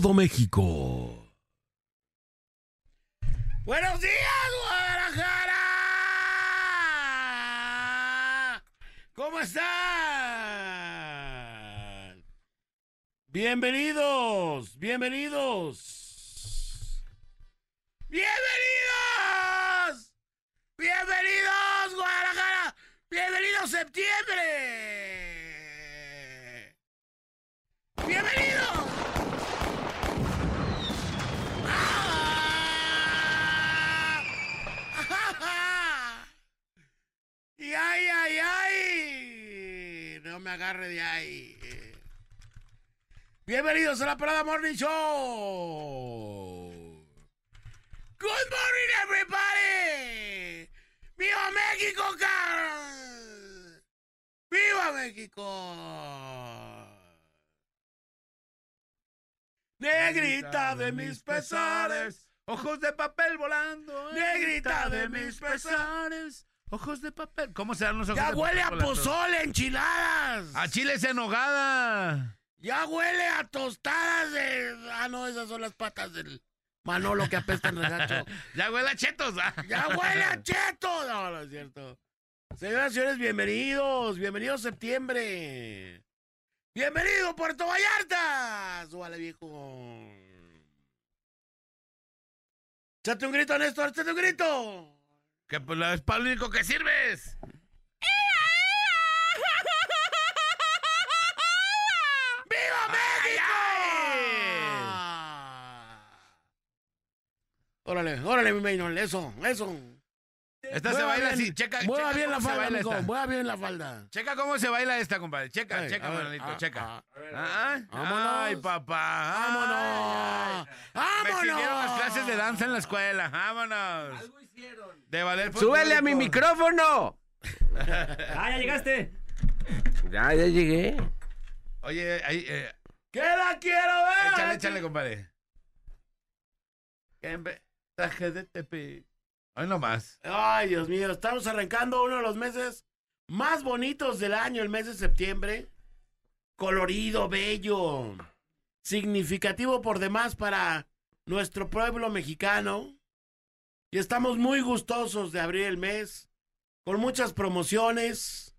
todo México. Buenos días, Guadalajara. ¿Cómo están? Bienvenidos, bienvenidos. Bienvenidos. Bienvenidos, Guadalajara. Bienvenidos, septiembre. Ay, ay! No me agarre de ahí. Bienvenidos a la Parada Morning Show. Good morning, everybody. ¡Viva México, car! ¡Viva México! Negrita de mis pesares. Ojos de papel volando. Negrita de mis pesares. Ojos de papel. ¿Cómo serán los ojos Ya de huele a papel volando? pozole, enchiladas. A chiles en nogada. Ya huele a tostadas de. Ah, no, esas son las patas del Manolo que apestan regacho. Ya huele a chetos. ah. Ya huele a cheto. No, no es cierto. Señoras y señores, bienvenidos. Bienvenidos septiembre. Bienvenido Puerto Vallarta. Súbale, viejo. Échate un grito, Néstor. Échate un grito. Que pues es para lo único que sirves. ¡Viva México! Órale, órale, mi Maynol, eso, eso. Esta se Mueva baila bien, así. Checa, Mueva checa bien la cómo se falda, baila mijo, esta. mueva bien la falda. Checa cómo se baila esta, compadre. Checa, Ay, checa, a ver, Manolito, ah, checa. ah, Ay, Vámonos. Ay, papá. ¡Vámonos! Me ¡Vámonos! exigieron las clases de danza en la escuela. Vámonos. De valer ¡Súbele a mi micrófono! ¡Ah, ya llegaste! Ya, ya llegué. Oye, ahí, eh, ¡Que la quiero ver! échale, échale, compadre. En traje de tepe. Hoy nomás. Ay, Dios mío, estamos arrancando uno de los meses más bonitos del año, el mes de septiembre. Colorido, bello, significativo por demás para nuestro pueblo mexicano. Y estamos muy gustosos de abrir el mes con muchas promociones.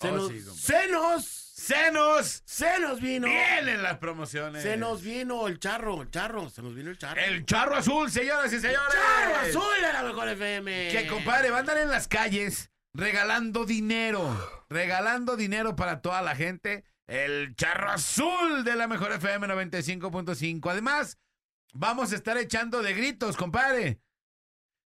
Se, Oh, nos, sí, compadre. se nos, se nos vino, Vienen las promociones. se nos vino el charro, el charro, se nos vino el charro. El charro azul, señoras y señores. charro azul de la mejor FM. Que compadre, va a andar en las calles regalando dinero. Regalando dinero para toda la gente. El charro azul de la mejor FM 95.5. Además, vamos a estar echando de gritos, compadre.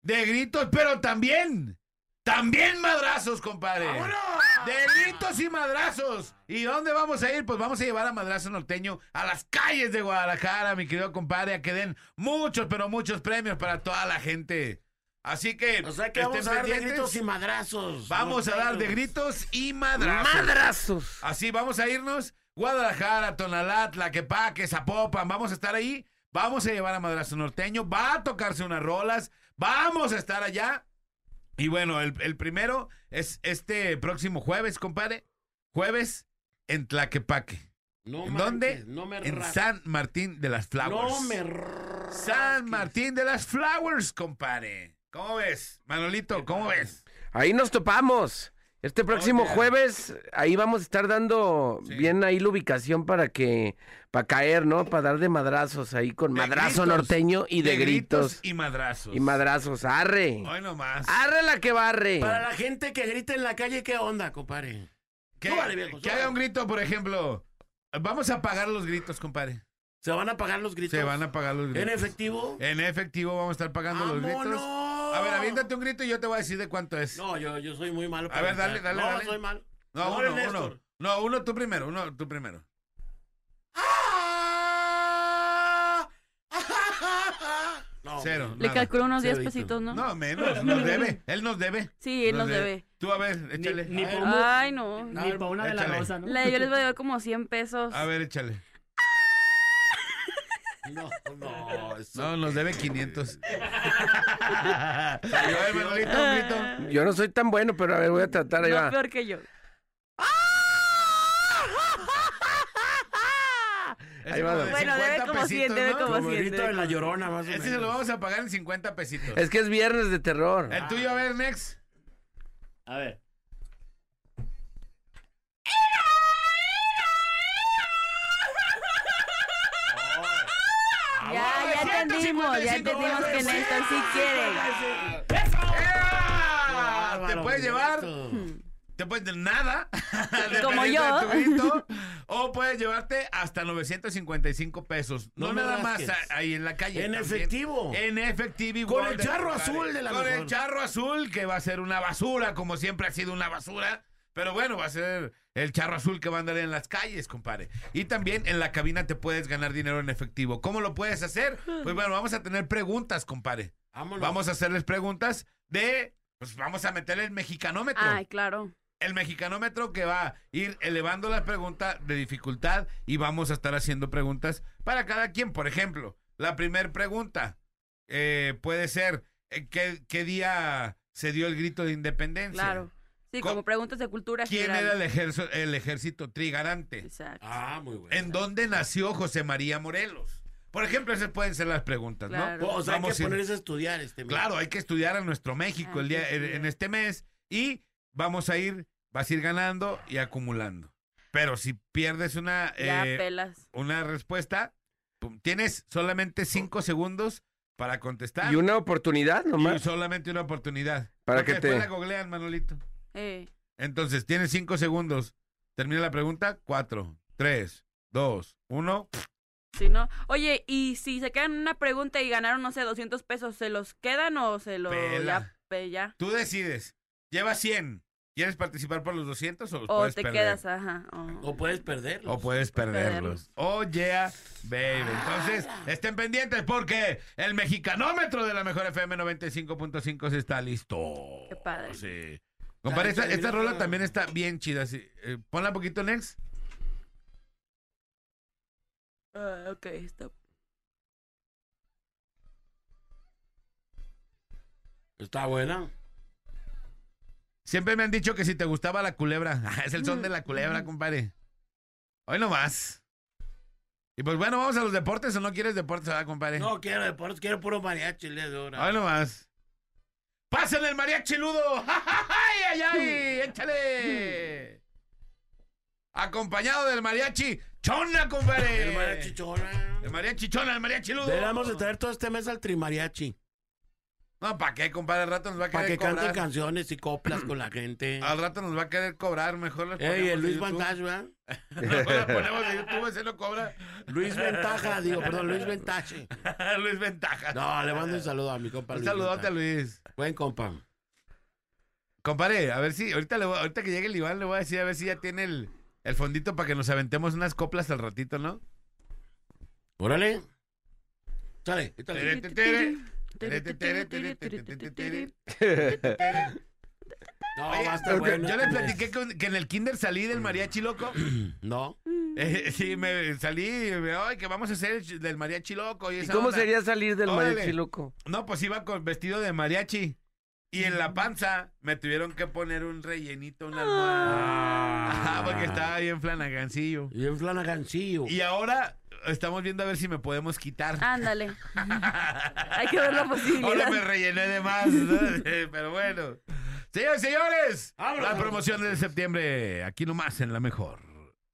De gritos, pero también. También madrazos, compadre. ¡Vámonos! De gritos y madrazos. ¿Y dónde vamos a ir? Pues vamos a llevar a Madrazo Norteño a las calles de Guadalajara, mi querido compadre, a que den muchos, pero muchos premios para toda la gente. Así que, O sea que estén vamos a dar de gritos y madrazos. Vamos a dar de gritos y madrazos. ¡Madrazos! Así vamos a irnos. Guadalajara, Tonalá, Tlaquepaque, Zapopan. Vamos a estar ahí. Vamos a llevar a Madrazo Norteño. Va a tocarse unas rolas. Vamos a estar allá. Y bueno, el, el primero es este próximo jueves, compadre. Jueves en Tlaquepaque. No ¿En dónde? No me En. San Martín de las Flowers. No me. San Martín de las Flowers, compadre. ¿Cómo ves? Manolito, ¿cómo ves? Ahí nos topamos. Este próximo Oye. jueves, ahí vamos a estar dando Sí. bien ahí la ubicación para que, para caer, ¿no? Para dar de madrazos ahí con De madrazo gritos. norteño y de, gritos. y madrazos. Y madrazos, arre. Hoy nomás. Arre la que barre. Para la gente que grita en la calle, ¿qué onda, compadre? Que, Súbale, viejo, que haga un grito, por ejemplo. Vamos a apagar los gritos, compadre. ¿Se van a pagar los gritos? Se van a pagar los gritos. ¿En efectivo? En efectivo vamos a estar pagando los gritos. A ver, aviéntate un grito y yo te voy a decir de cuánto es. No, yo, yo soy muy malo A ver, dale, dale, No, dale. soy malo. no, Mejor uno, uno. No, uno tú primero, uno tú primero. ¡Ah! No, Cero. Le calculo unos 10 Cerdito. pesitos, ¿no? No, menos, nos debe. Él nos debe. Sí, él nos debe. Tú, a ver, échale. Ni- ni- Ay, no. No, Ni pa' una de la rosa, ¿no? Le- yo les voy a dar como 100 pesos. A ver, échale. No, no. eso- No, nos debe 500. a ver, Manolito, un grito. Yo no soy tan bueno, pero a ver, voy a tratar ahí No, va. peor que yo. Ese Ahí va. de Bueno, debe 50 como cien, pesitos, debe ¿no? como Como el cien, grito debe de la llorona, más o Ese menos. se lo vamos a pagar en 50 pesitos. Es que es viernes de terror. El tuyo, a ver, Nex. A ver. Entendimos, ya entendimos que Néstor sí quiere. ¡Ah! Te puedes llevar, te puedes de nada, Como yo. grito, o puedes llevarte hasta 955 pesos. No, No me nada más rasques. ahí en la calle. En también. efectivo. En efectivo. Con igual el de- charro azul de la Con el charro azul que va a ser una basura, como siempre ha sido una basura. Pero bueno, va a ser el charro azul que va a andar en las calles, compadre. Y también en la cabina te puedes ganar dinero en efectivo. ¿Cómo lo puedes hacer? Pues bueno, vamos a tener preguntas, compadre. Vámonos. Vamos a hacerles preguntas de. Pues vamos a meterle el mexicanómetro. Ay, claro. El mexicanómetro que va a ir elevando la pregunta de dificultad y vamos a estar haciendo preguntas para cada quien. Por ejemplo, la primera pregunta eh, puede ser: eh, ¿qué, qué día se dio el grito de independencia? Claro. Sí, como preguntas de cultura ¿Quién general. era el ejército, el ejército trigarante? Exacto. Ah, muy bueno. ¿En dónde nació José María Morelos? Por ejemplo, esas pueden ser las preguntas, ¿no? O sea, hay Vamos a que ponerse a estudiar este mes. Claro, hay que estudiar a nuestro México Hay el que día, en, este mes y vamos a ir, vas a ir ganando y acumulando. Pero si pierdes una, Ya eh, pelas. una respuesta, tienes solamente cinco segundos para contestar Y una oportunidad y nomás. solamente una oportunidad. Para Porque que después te- la googlean, Manolito. Eh, Entonces, tienes cinco segundos. Termina la pregunta. Cuatro, tres, dos, uno. sí, ¿no? Oye, y si se quedan en una pregunta y ganaron, no sé, 200 pesos, ¿se los quedan o se los ya, ya? Tú decides. Llevas 100. ¿Quieres participar por los 200 o los O puedes te perder? quedas, ajá. o- O puedes perderlo. O puedes perderlos. perderlos. Oh, yeah, baby. Entonces, estén pendientes porque el mexicanómetro de la mejor FM 95.5 se está listo. Qué padre. Sí. Compadre, esta, esta rola también está bien chida. sí. Eh, ponla un poquito, Next. Ah, ok, stop. Está buena. Siempre me han dicho que si te gustaba la culebra. Ah, es el son de la culebra, compadre. Hoy no más. Y pues bueno, vamos a los deportes o no quieres deportes, ¿verdad, compadre? No quiero deportes, quiero puro mariachi ahora. Hoy no más. ¡Pásenle el mariachi ludo! ¡Ay, ay, ay! ¡Échale! Acompañado del mariachi chona, compadre. El mariachi chona. El mariachi chona, el mariachi ludo. Deberíamos de traer todo este mes al trimariachi. No, ¿para qué, compadre? Al rato nos va a Para querer que canten canciones y coplas con la gente. Al rato nos va a querer cobrar. Mejor les Ey, ponemos el Luis YouTube. Vantage, ¿verdad? Mejor le ponemos YouTube, ese no cobra. Luis Ventaja, digo, perdón, Luis Ventache. Luis Ventaja. No, le mando un saludo a mi compa Un Luis. saludote a Ventaja. Luis. Buen compa. Compadre, a ver si, ahorita, le voy- ahorita que llegue el Iván le voy a decir a ver si ya tiene el, el fondito para que nos aventemos unas coplas al ratito, ¿no? Órale. Sale, Tere, quítale. tere, tere, tere, No, Oye, va a estar porque bueno. yo le platiqué que en el kinder salí del mariachi loco. No. Eh, sí, me salí, me, ay, que vamos a hacer el- del mariachi loco. ¿Y, ¿Y esa cómo onda". sería salir del Órale. mariachi loco? No, pues iba con vestido de mariachi. Y en la panza me tuvieron que poner un rellenito, una almohada. Ajá, porque estaba bien flanagancillo. Y en Flanagancillo. Y ahora estamos viendo a ver si me podemos quitar. Ándale. Hay que ver la Ahora posibilidad. me rellené de más, ¿no? pero bueno. Señores, señores, Vámonos. la promoción de septiembre, aquí nomás en la mejor.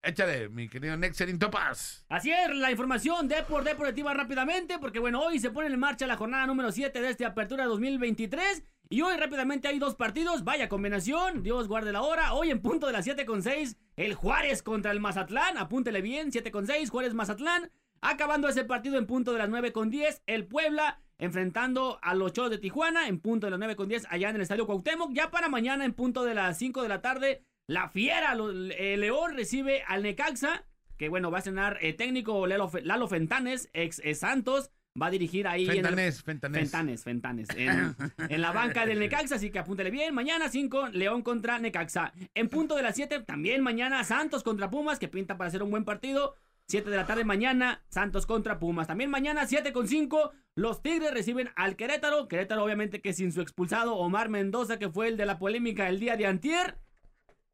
Échale, mi querido Nexerin Topaz. Así es, la información de por deportiva rápidamente, porque bueno, hoy se pone en marcha la jornada número 7 de esta apertura 2023. Y hoy rápidamente hay dos partidos, vaya combinación, Dios guarde la hora. Hoy en punto de las 7 con 6, el Juárez contra el Mazatlán, apúntele bien, 7 con 6, Juárez Mazatlán. Acabando ese partido en punto de las 9 con 10, el Puebla enfrentando a los Cholos de Tijuana en punto de las 9 con 10 allá en el Estadio Cuauhtémoc. Ya para mañana en punto de las 5 de la tarde, la Fiera, lo- León recibe al Necaxa, que bueno, va a cenar eh, técnico Lalo, Fe- Lalo Fentanes, ex, eh, Santos, va a dirigir ahí en el- Fentanés, Fentanés. Fentanes, Fentanes. En, en la banca del Necaxa, así que apúntele bien. Mañana 5, León contra Necaxa. En punto de las 7, también mañana Santos contra Pumas, que pinta para ser un buen partido. 7 de la tarde mañana, Santos contra Pumas. También mañana 7 con 5, los Tigres reciben al Querétaro. Querétaro obviamente que sin su expulsado Omar Mendoza, que fue el de la polémica el día de antier.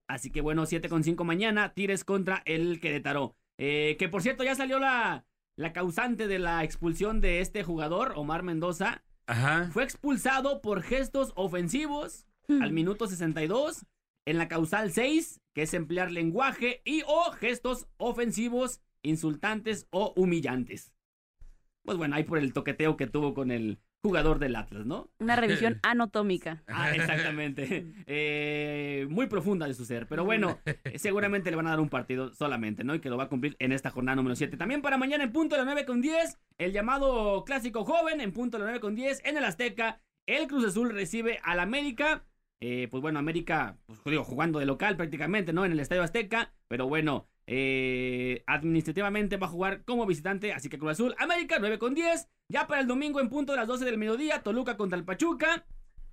Así que bueno, 7 con 5 mañana, Tigres contra el Querétaro. Eh, que por cierto, ya salió la, la causante de la expulsión de este jugador, Omar Mendoza. Ajá. Fue expulsado por gestos ofensivos al minuto 62 en la causal 6, que es emplear lenguaje y o gestos ofensivos, insultantes o humillantes. Pues bueno, ahí por el toqueteo que tuvo con el jugador del Atlas, ¿no? Una revisión anatómica. Ah, exactamente. Eh, muy profunda de su ser. Pero bueno, seguramente le van a dar un partido solamente, ¿no? Y que lo va a cumplir en esta jornada número 7. También para mañana en punto de las 9 con 10, el llamado clásico joven en punto de las 9 con 10 en el Azteca. El Cruz Azul recibe al América. Eh, pues bueno, América, pues digo, jugando de local prácticamente, ¿no? En el Estadio Azteca. Pero bueno, eh, administrativamente va a jugar como visitante. Así que Cruz Azul, América, 9 con 10. Ya para el domingo en punto de las 12 del mediodía, Toluca contra el Pachuca.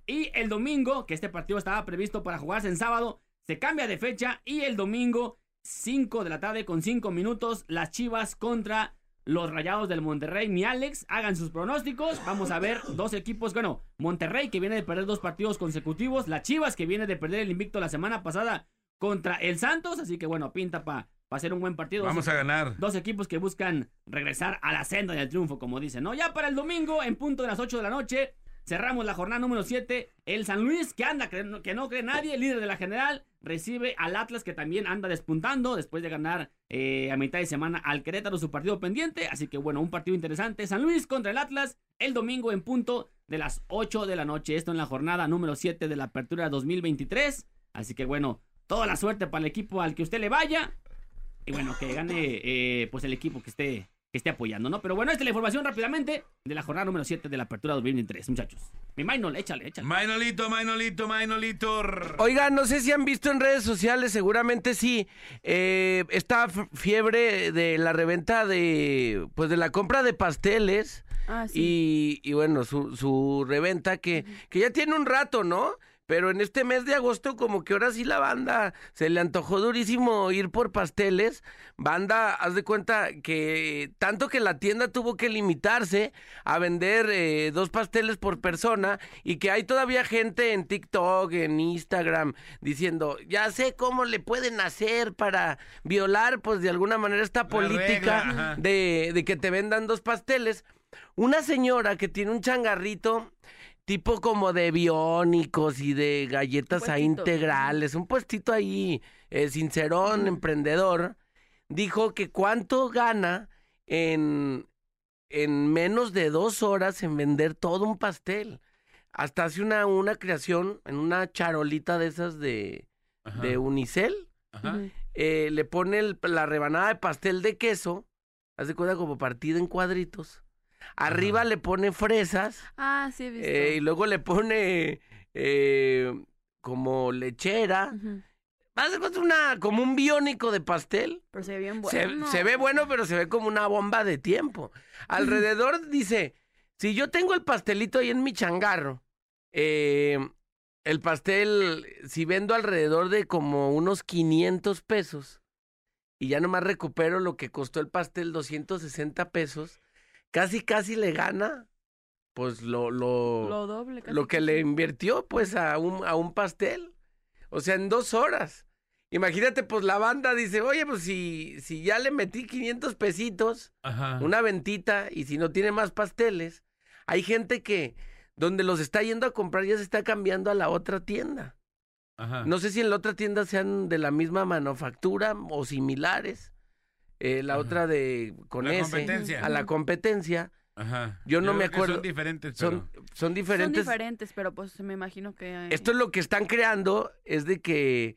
Y el domingo, que este partido estaba previsto para jugarse en sábado, se cambia de fecha. Y el domingo, 5 de la tarde con 5 minutos, las Chivas contra los Rayados del Monterrey. Mi Alex, hagan sus pronósticos. Vamos a ver dos equipos. Bueno, Monterrey que viene de perder dos partidos consecutivos. Las Chivas que viene de perder el invicto la semana pasada contra el Santos. Así que bueno, pinta para pa ser un buen partido. Vamos a ganar. Dos equipos que buscan regresar a la senda del triunfo, como dicen, ¿no? Ya para el domingo, en punto de las 8 de la noche, cerramos la jornada número 7. El San Luis, que anda, que no, que no cree nadie, líder de la general, recibe al Atlas, que también anda despuntando después de ganar eh, a mitad de semana al Querétaro su partido pendiente. Así que bueno, un partido interesante. San Luis contra el Atlas, el domingo en punto de las 8 de la noche. Esto en la jornada número 7 de la apertura 2023. Así que bueno, toda la suerte para el equipo al que usted le vaya. Y bueno, que gane eh, pues el equipo que esté, que esté apoyando, ¿no? Pero bueno, esta es la información rápidamente de la jornada número 7 de la apertura 2023, muchachos. Mi Maynol, échale, échale. Mainolito, Mainolito, Mainolito. Oigan, no sé si han visto en redes sociales, seguramente sí, eh, esta fiebre de la reventa de, pues de la compra de pasteles Ah, sí. y, y bueno, su, su reventa que, que ya tiene un rato, ¿no? Pero en este mes de agosto como que ahora sí la banda se le antojó durísimo ir por pasteles. Banda, haz de cuenta que tanto que la tienda tuvo que limitarse a vender eh, dos pasteles por persona y que hay todavía gente en TikTok, en Instagram, diciendo, ya sé cómo le pueden hacer para violar pues de alguna manera esta política regla, de, de que te vendan dos pasteles. Una señora que tiene un changarrito tipo como de biónicos y de galletas ahí integrales, un puestito ahí eh, sincerón, emprendedor, dijo que cuánto gana en, en menos de dos horas en vender todo un pastel. Hasta hace una, una creación en una charolita de esas de, Ajá. de unicel Ajá. Eh, le pone el- la rebanada de pastel de queso, hace cuenta como partida en cuadritos. Arriba Ajá. le pone fresas Ah, sí, he visto. eh, y luego le pone eh, como lechera. Ujú. Hace cuenta una, como un biónico de pastel. Pero se ve bien Se- bueno. Se, ve bueno, pero se ve como una bomba de tiempo. Alrededor dice, si yo tengo el pastelito ahí en mi changarro, eh, el pastel, si vendo alrededor de como unos 500 pesos y ya nomás recupero lo que costó el pastel, 260 pesos, casi casi le gana, pues lo, lo, Lo doble. casi, lo que casi. le invirtió pues a un, a un pastel. O sea, en dos horas. Imagínate, pues la banda dice, oye, pues si, si ya le metí 500 pesitos, Ajá. una ventita, y si no tiene más pasteles, hay gente que donde los está yendo a comprar ya se está cambiando a la otra tienda. Ajá. No sé si en la otra tienda sean de la misma manufactura o similares. Eh, la Ajá. otra de con La ese competencia. a la competencia Ajá. Yo no me acuerdo. Son diferentes, son, pero... son diferentes. Son diferentes, pero pues me imagino que... eh, Esto es lo que están creando, es de que,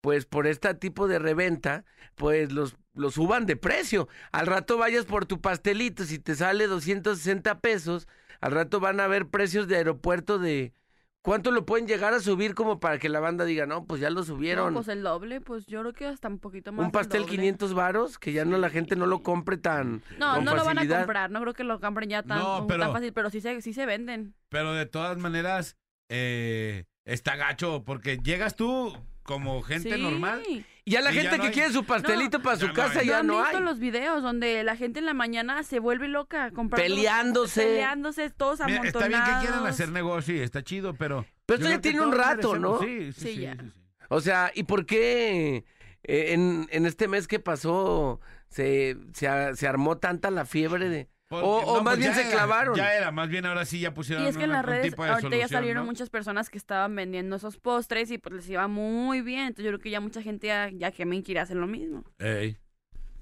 pues por este tipo de reventa, pues los, los suban de precio. Al rato vayas por tu pastelito, si te sale 260 pesos, al rato van a haber precios de aeropuerto de... ¿Cuánto lo pueden llegar a subir como para que la banda diga, no, pues ya lo no, subieron? pues el doble, pues yo creo que hasta un poquito más. un pastel doble. 500 varos, que ya no la gente no lo compre tan No, con no lo van a comprar, no creo que lo compren ya tan, No, tan pero- fácil, pero sí se, sí se venden. Pero de todas maneras, eh, está gacho, porque llegas tú como gente Sí. normal. Y ya la Y ya gente no que hay- quiere su pastelito para ya su no casa hay. ya ¿No han visto los videos donde la gente en la mañana se vuelve loca comprando Peleándose. peleándose todos Mira, amontonados? está bien que quieran hacer negocio y está chido, pero... Pero yo esto ya creo que tiene un todos rato, ¿no? Sí, sí, Sí, sí, ya. sí, sí. O sea, ¿y por qué eh, en, en este mes que pasó se, se, a- se armó tanta la fiebre de... Porque- o, más pues bien ya se era, clavaron. Ya era, más bien ahora sí ya pusieron Y es que en las redes tipo de ahorita ya salieron ¿no? muchas personas que estaban vendiendo esos postres y pues les iba muy bien. Entonces yo creo que ya mucha gente ya, ya que me quiere hacer lo mismo. Ey,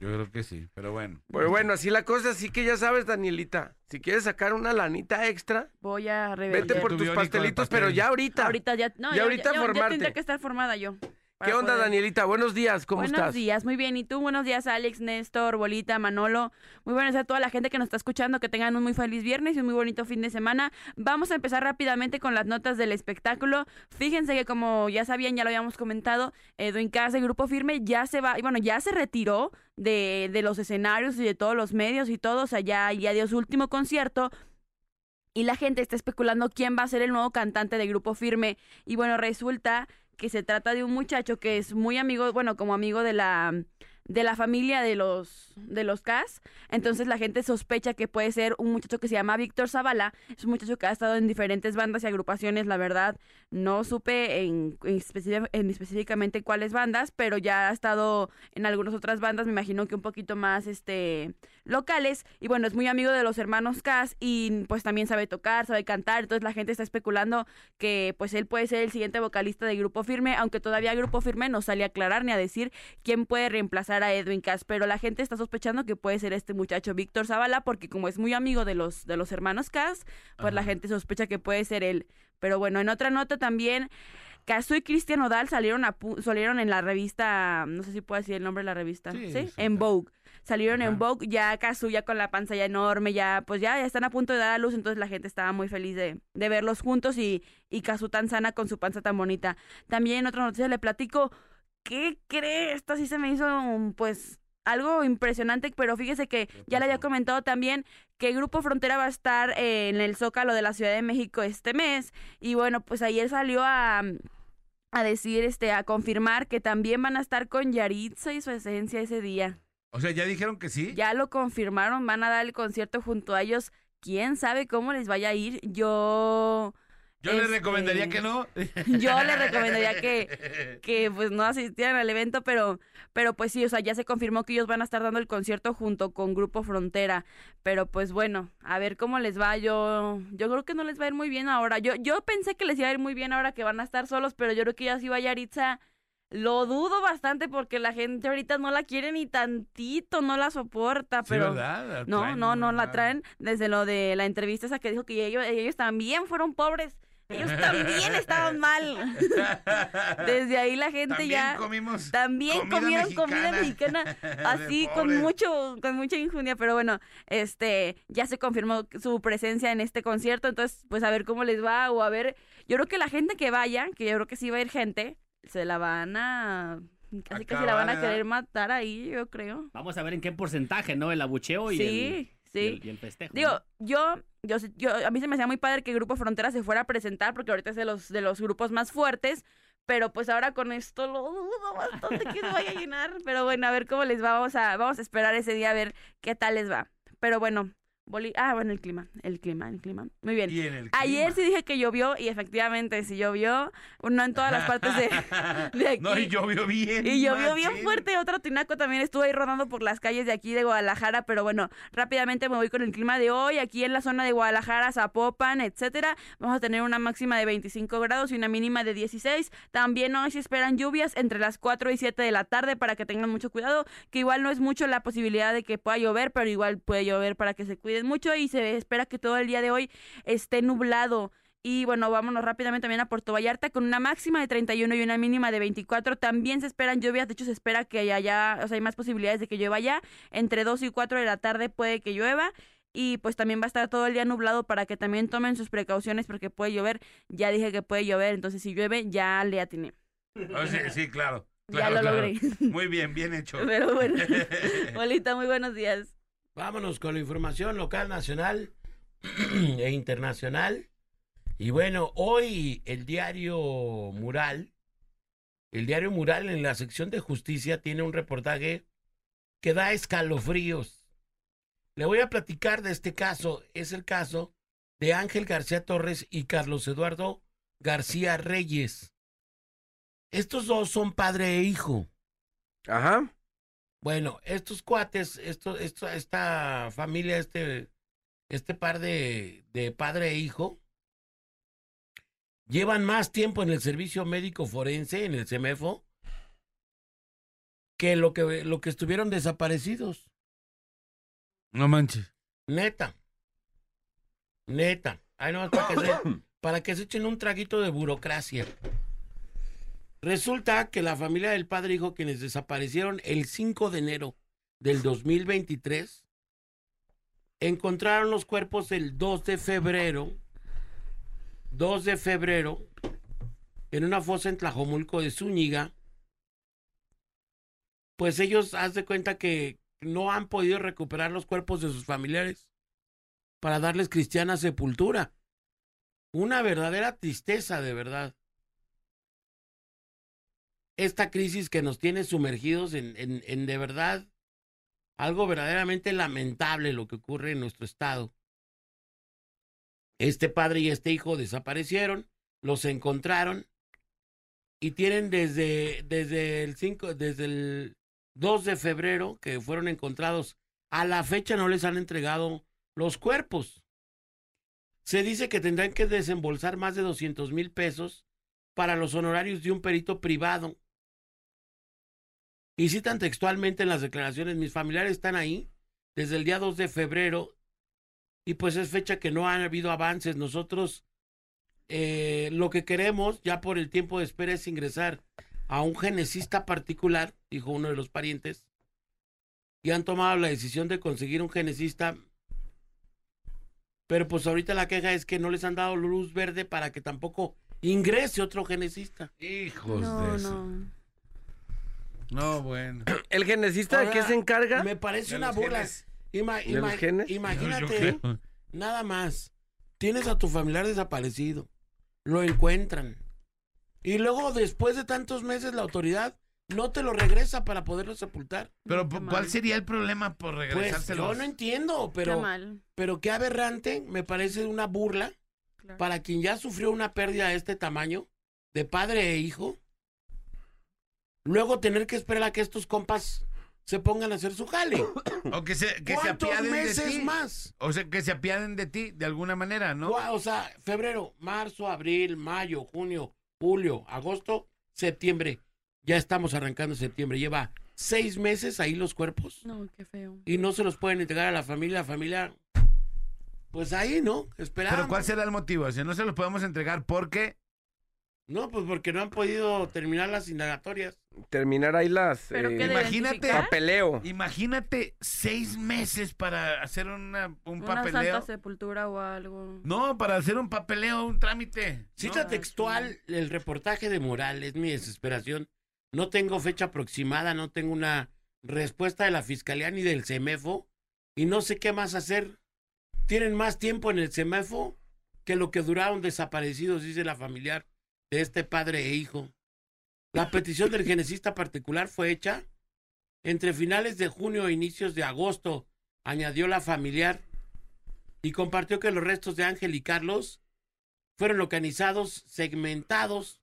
yo creo que sí, pero bueno. Pero bueno, así la cosa, así que ya sabes, Danielita, si quieres sacar una lanita extra, Voy a vete revender. por Tu tus pastelitos, pastel. pero ya ahorita. Ahorita ya, no, Ya ya, ahorita ya- ya formarte. tendría que estar formada yo. ¿Qué onda, poder- Danielita? Buenos días, ¿cómo Buenos estás? días, muy bien. ¿Y tú? Buenos días, Alex, Néstor, Bolita, Manolo. Muy buenos días a toda la gente que nos está escuchando. Que tengan un muy feliz viernes y un muy bonito fin de semana. Vamos a empezar rápidamente con las notas del espectáculo. Fíjense que como ya sabían, ya lo habíamos comentado, Edwin Cass, el Grupo Firme, ya se va, y bueno, ya se retiró de, de los escenarios y de todos los medios y todo. O sea, ya, ya dio su último concierto. Y la gente está especulando quién va a ser el nuevo cantante de Grupo Firme. Y bueno, resulta que se trata de un muchacho que es muy amigo, bueno, como amigo de la de la familia de los de los Cas. Entonces la gente sospecha que puede ser un muchacho que se llama Víctor Zavala. Es un muchacho que ha estado en diferentes bandas y agrupaciones, la verdad. No supe en, en, en específicamente cuáles bandas, pero ya ha estado en algunas otras bandas, me imagino que un poquito más este locales. Y bueno, es muy amigo de los hermanos Cas y pues también sabe tocar, sabe cantar. Entonces la gente está especulando que pues él puede ser el siguiente vocalista de Grupo Firme, aunque todavía Grupo Firme no sale a aclarar ni a decir quién puede reemplazar a Edwin Cass, pero la gente está sospechando que puede ser este muchacho Víctor Zavala, porque como es muy amigo de los, de los hermanos Cass, pues la gente sospecha que puede ser él. Pero bueno, en otra nota también, Casu y Cristian Odal salieron, a pu- salieron en la revista, no sé si puedo decir el nombre de la revista, Sí, En. Vogue. Salieron en. Vogue, ya Casu ya con la panza ya enorme, ya pues ya, ya están a punto de dar a luz, entonces la gente estaba muy feliz de, de verlos juntos y, y Casu tan sana con su panza tan bonita. También en otra noticia le platico, ¿qué cree? Esto sí se me hizo pues algo impresionante, pero fíjese que ya le había comentado también que Grupo Frontera va a estar en el Zócalo de la Ciudad de México este mes y bueno, pues ayer salió a a decir, este, a confirmar que también van a estar con Yaritza y su esencia ese día. O sea, ya dijeron que sí. Ya lo confirmaron, van a dar el concierto junto a ellos. ¿Quién sabe cómo les vaya a ir? Yo... Yo les este, recomendaría que no. Yo les recomendaría que, que pues no asistieran al evento, pero, pero pues sí, o sea, ya se confirmó que ellos van a estar dando el concierto junto con Grupo Frontera. Pero pues bueno, a ver cómo les va. Yo, yo creo que no les va a ir muy bien ahora. Yo, yo pensé que les iba a ir muy bien ahora que van a estar solos, pero yo creo que ya sí va Yaritza. Lo dudo bastante porque la gente ahorita no la quiere ni tantito, no la soporta, Sí, pero. ¿verdad? No, traen no, no la traen desde lo de la entrevista esa que dijo que ellos, ellos también fueron pobres. Ellos también estaban mal. Desde ahí la gente También ya comimos también comida comieron comida mexicana. así con mucho con mucha injundia, pero bueno, este ya se confirmó su presencia en este concierto, entonces pues a ver cómo les va o a ver, yo creo que la gente que vaya, que yo creo que sí va a ir gente, se la van a casi casi la van a querer matar ahí, yo creo. Vamos a ver en qué porcentaje, ¿no? El abucheo y, Sí, el, sí. y el, y el festejo. Digo, ¿no? yo, yo, yo, a mí se me hacía muy padre que Grupo Frontera se fuera a presentar, porque ahorita es de los, de los grupos más fuertes, pero pues ahora con esto lo dudo bastante que se vaya a llenar. Pero bueno, a ver cómo les va, vamos a, vamos a esperar ese día a ver qué tal les va. Pero bueno, Boli ah, bueno, el clima, el clima, el clima. Muy bien. Y en el Ayer clima. sí dije que llovió y efectivamente sí llovió, no en todas las partes de, de aquí. No, y llovió bien. Y llovió bien fuerte. Otro tinaco también estuvo ahí rodando por las calles de aquí de Guadalajara. Pero bueno, rápidamente me voy con el clima de hoy. Aquí en la zona de Guadalajara, Zapopan, etcétera. Vamos a tener una máxima de 25 grados y una mínima de 16. También hoy se esperan lluvias entre las 4 y 7 de la tarde para que tengan mucho cuidado. Que igual no es mucho la posibilidad de que pueda llover, pero igual puede llover para que se cuiden mucho. Y se espera que todo el día de hoy esté nublado. Y bueno, vámonos rápidamente también a Puerto Vallarta con una máxima de 31 y una mínima de 24. También se esperan lluvias, de hecho se espera que haya ya, o sea, hay más posibilidades de que llueva ya. Entre 2 y 4 de la tarde puede que llueva. Y pues también va a estar todo el día nublado para que también tomen sus precauciones porque puede llover. Ya dije que puede llover, entonces si llueve ya le atiné. Oh, sí, sí, claro. Ya lo claro. logré. Muy bien, bien hecho. Pero bueno, Bolita, muy buenos días. Vámonos con la información local, nacional e internacional. Y bueno, hoy el diario Mural, el diario Mural en la sección de justicia tiene un reportaje que da escalofríos. Le voy a platicar de este caso. Es el caso de Ángel García Torres y Carlos Eduardo García Reyes. Estos dos son padre e hijo. Ajá. Bueno, estos cuates, esto, esto, esta familia, este, este par de, de padre e hijo, llevan más tiempo en el servicio médico forense, en el CEMEFO, que lo que, lo que estuvieron desaparecidos. No manches. Neta. Neta. Ahí nomás para que, se, para que se echen un traguito de burocracia. Resulta que la familia del padre dijo quienes desaparecieron el 5 de enero del 2023 encontraron los cuerpos el 2 de febrero 2 de febrero en una fosa en Tlajomulco de Zúñiga. Pues ellos haz de cuenta que no han podido recuperar los cuerpos de sus familiares para darles cristiana sepultura. Una verdadera tristeza de verdad esta crisis que nos tiene sumergidos en, de verdad algo verdaderamente lamentable lo que ocurre en nuestro estado. Este padre y este hijo desaparecieron, los encontraron y tienen desde, desde el 5, desde el 2 de febrero que fueron encontrados a la fecha no les han entregado los cuerpos. Se dice que tendrán que desembolsar más de 200 mil pesos para los honorarios de un perito privado y citan textualmente en las declaraciones, mis familiares están ahí desde el día 2 de febrero y pues es fecha que no han habido avances. Nosotros eh, lo que queremos ya por el tiempo de espera es ingresar a un genesista particular, dijo uno de los parientes, y han tomado la decisión de conseguir un genesista. Pero pues ahorita la queja es que no les han dado luz verde para que tampoco ingrese otro genesista. Hijos No, de eso. no. No, bueno. ¿El genesista de qué se encarga? Me parece De una burla. genes. Ima- ¿De los ima- genes? Yo Imagínate, nada más. Tienes a tu familiar desaparecido. Lo encuentran. Y luego, después de tantos meses, la autoridad no te lo regresa para poderlo sepultar. Pero Qué ¿cu- mal. ¿cuál sería el problema por Pues regresárselos? yo no entiendo, Qué pero, mal. pero qué aberrante, me parece una burla claro. para quien ya sufrió una pérdida de este tamaño, de padre e hijo. Luego tener que esperar a que estos compas se pongan a hacer su jale. O que se, que se ¿Cuántos apiaden de ti. más? O sea, que se apiaden de ti de alguna manera, ¿no? O sea, febrero, marzo, abril, mayo, junio, julio, agosto, septiembre. Ya estamos arrancando septiembre. Lleva seis meses ahí los cuerpos No, qué feo. y no se los pueden entregar a la familia. La familia, pues ahí, ¿no? Esperando. Pero ¿cuál será el motivo? O sea, no se los podemos entregar porque... No, pues porque no han podido terminar las indagatorias. Terminar ahí las... Pero eh, qué de imagínate- identificar? papeleo. Imagínate seis meses para hacer una, un Una papeleo. santa sepultura o algo. No, para hacer un papeleo, un trámite. Cita No. textual el reportaje de Moral, es mi desesperación. No tengo fecha aproximada, no tengo una respuesta de la fiscalía ni del CEMEFO y no sé qué más hacer. Tienen más tiempo en el CEMEFO que lo que duraron desaparecidos, dice la familiar de este padre e hijo. La petición del genesista particular fue hecha entre finales de junio e inicios de agosto, añadió la familiar, y compartió que los restos de Ángel y Carlos fueron localizados, segmentados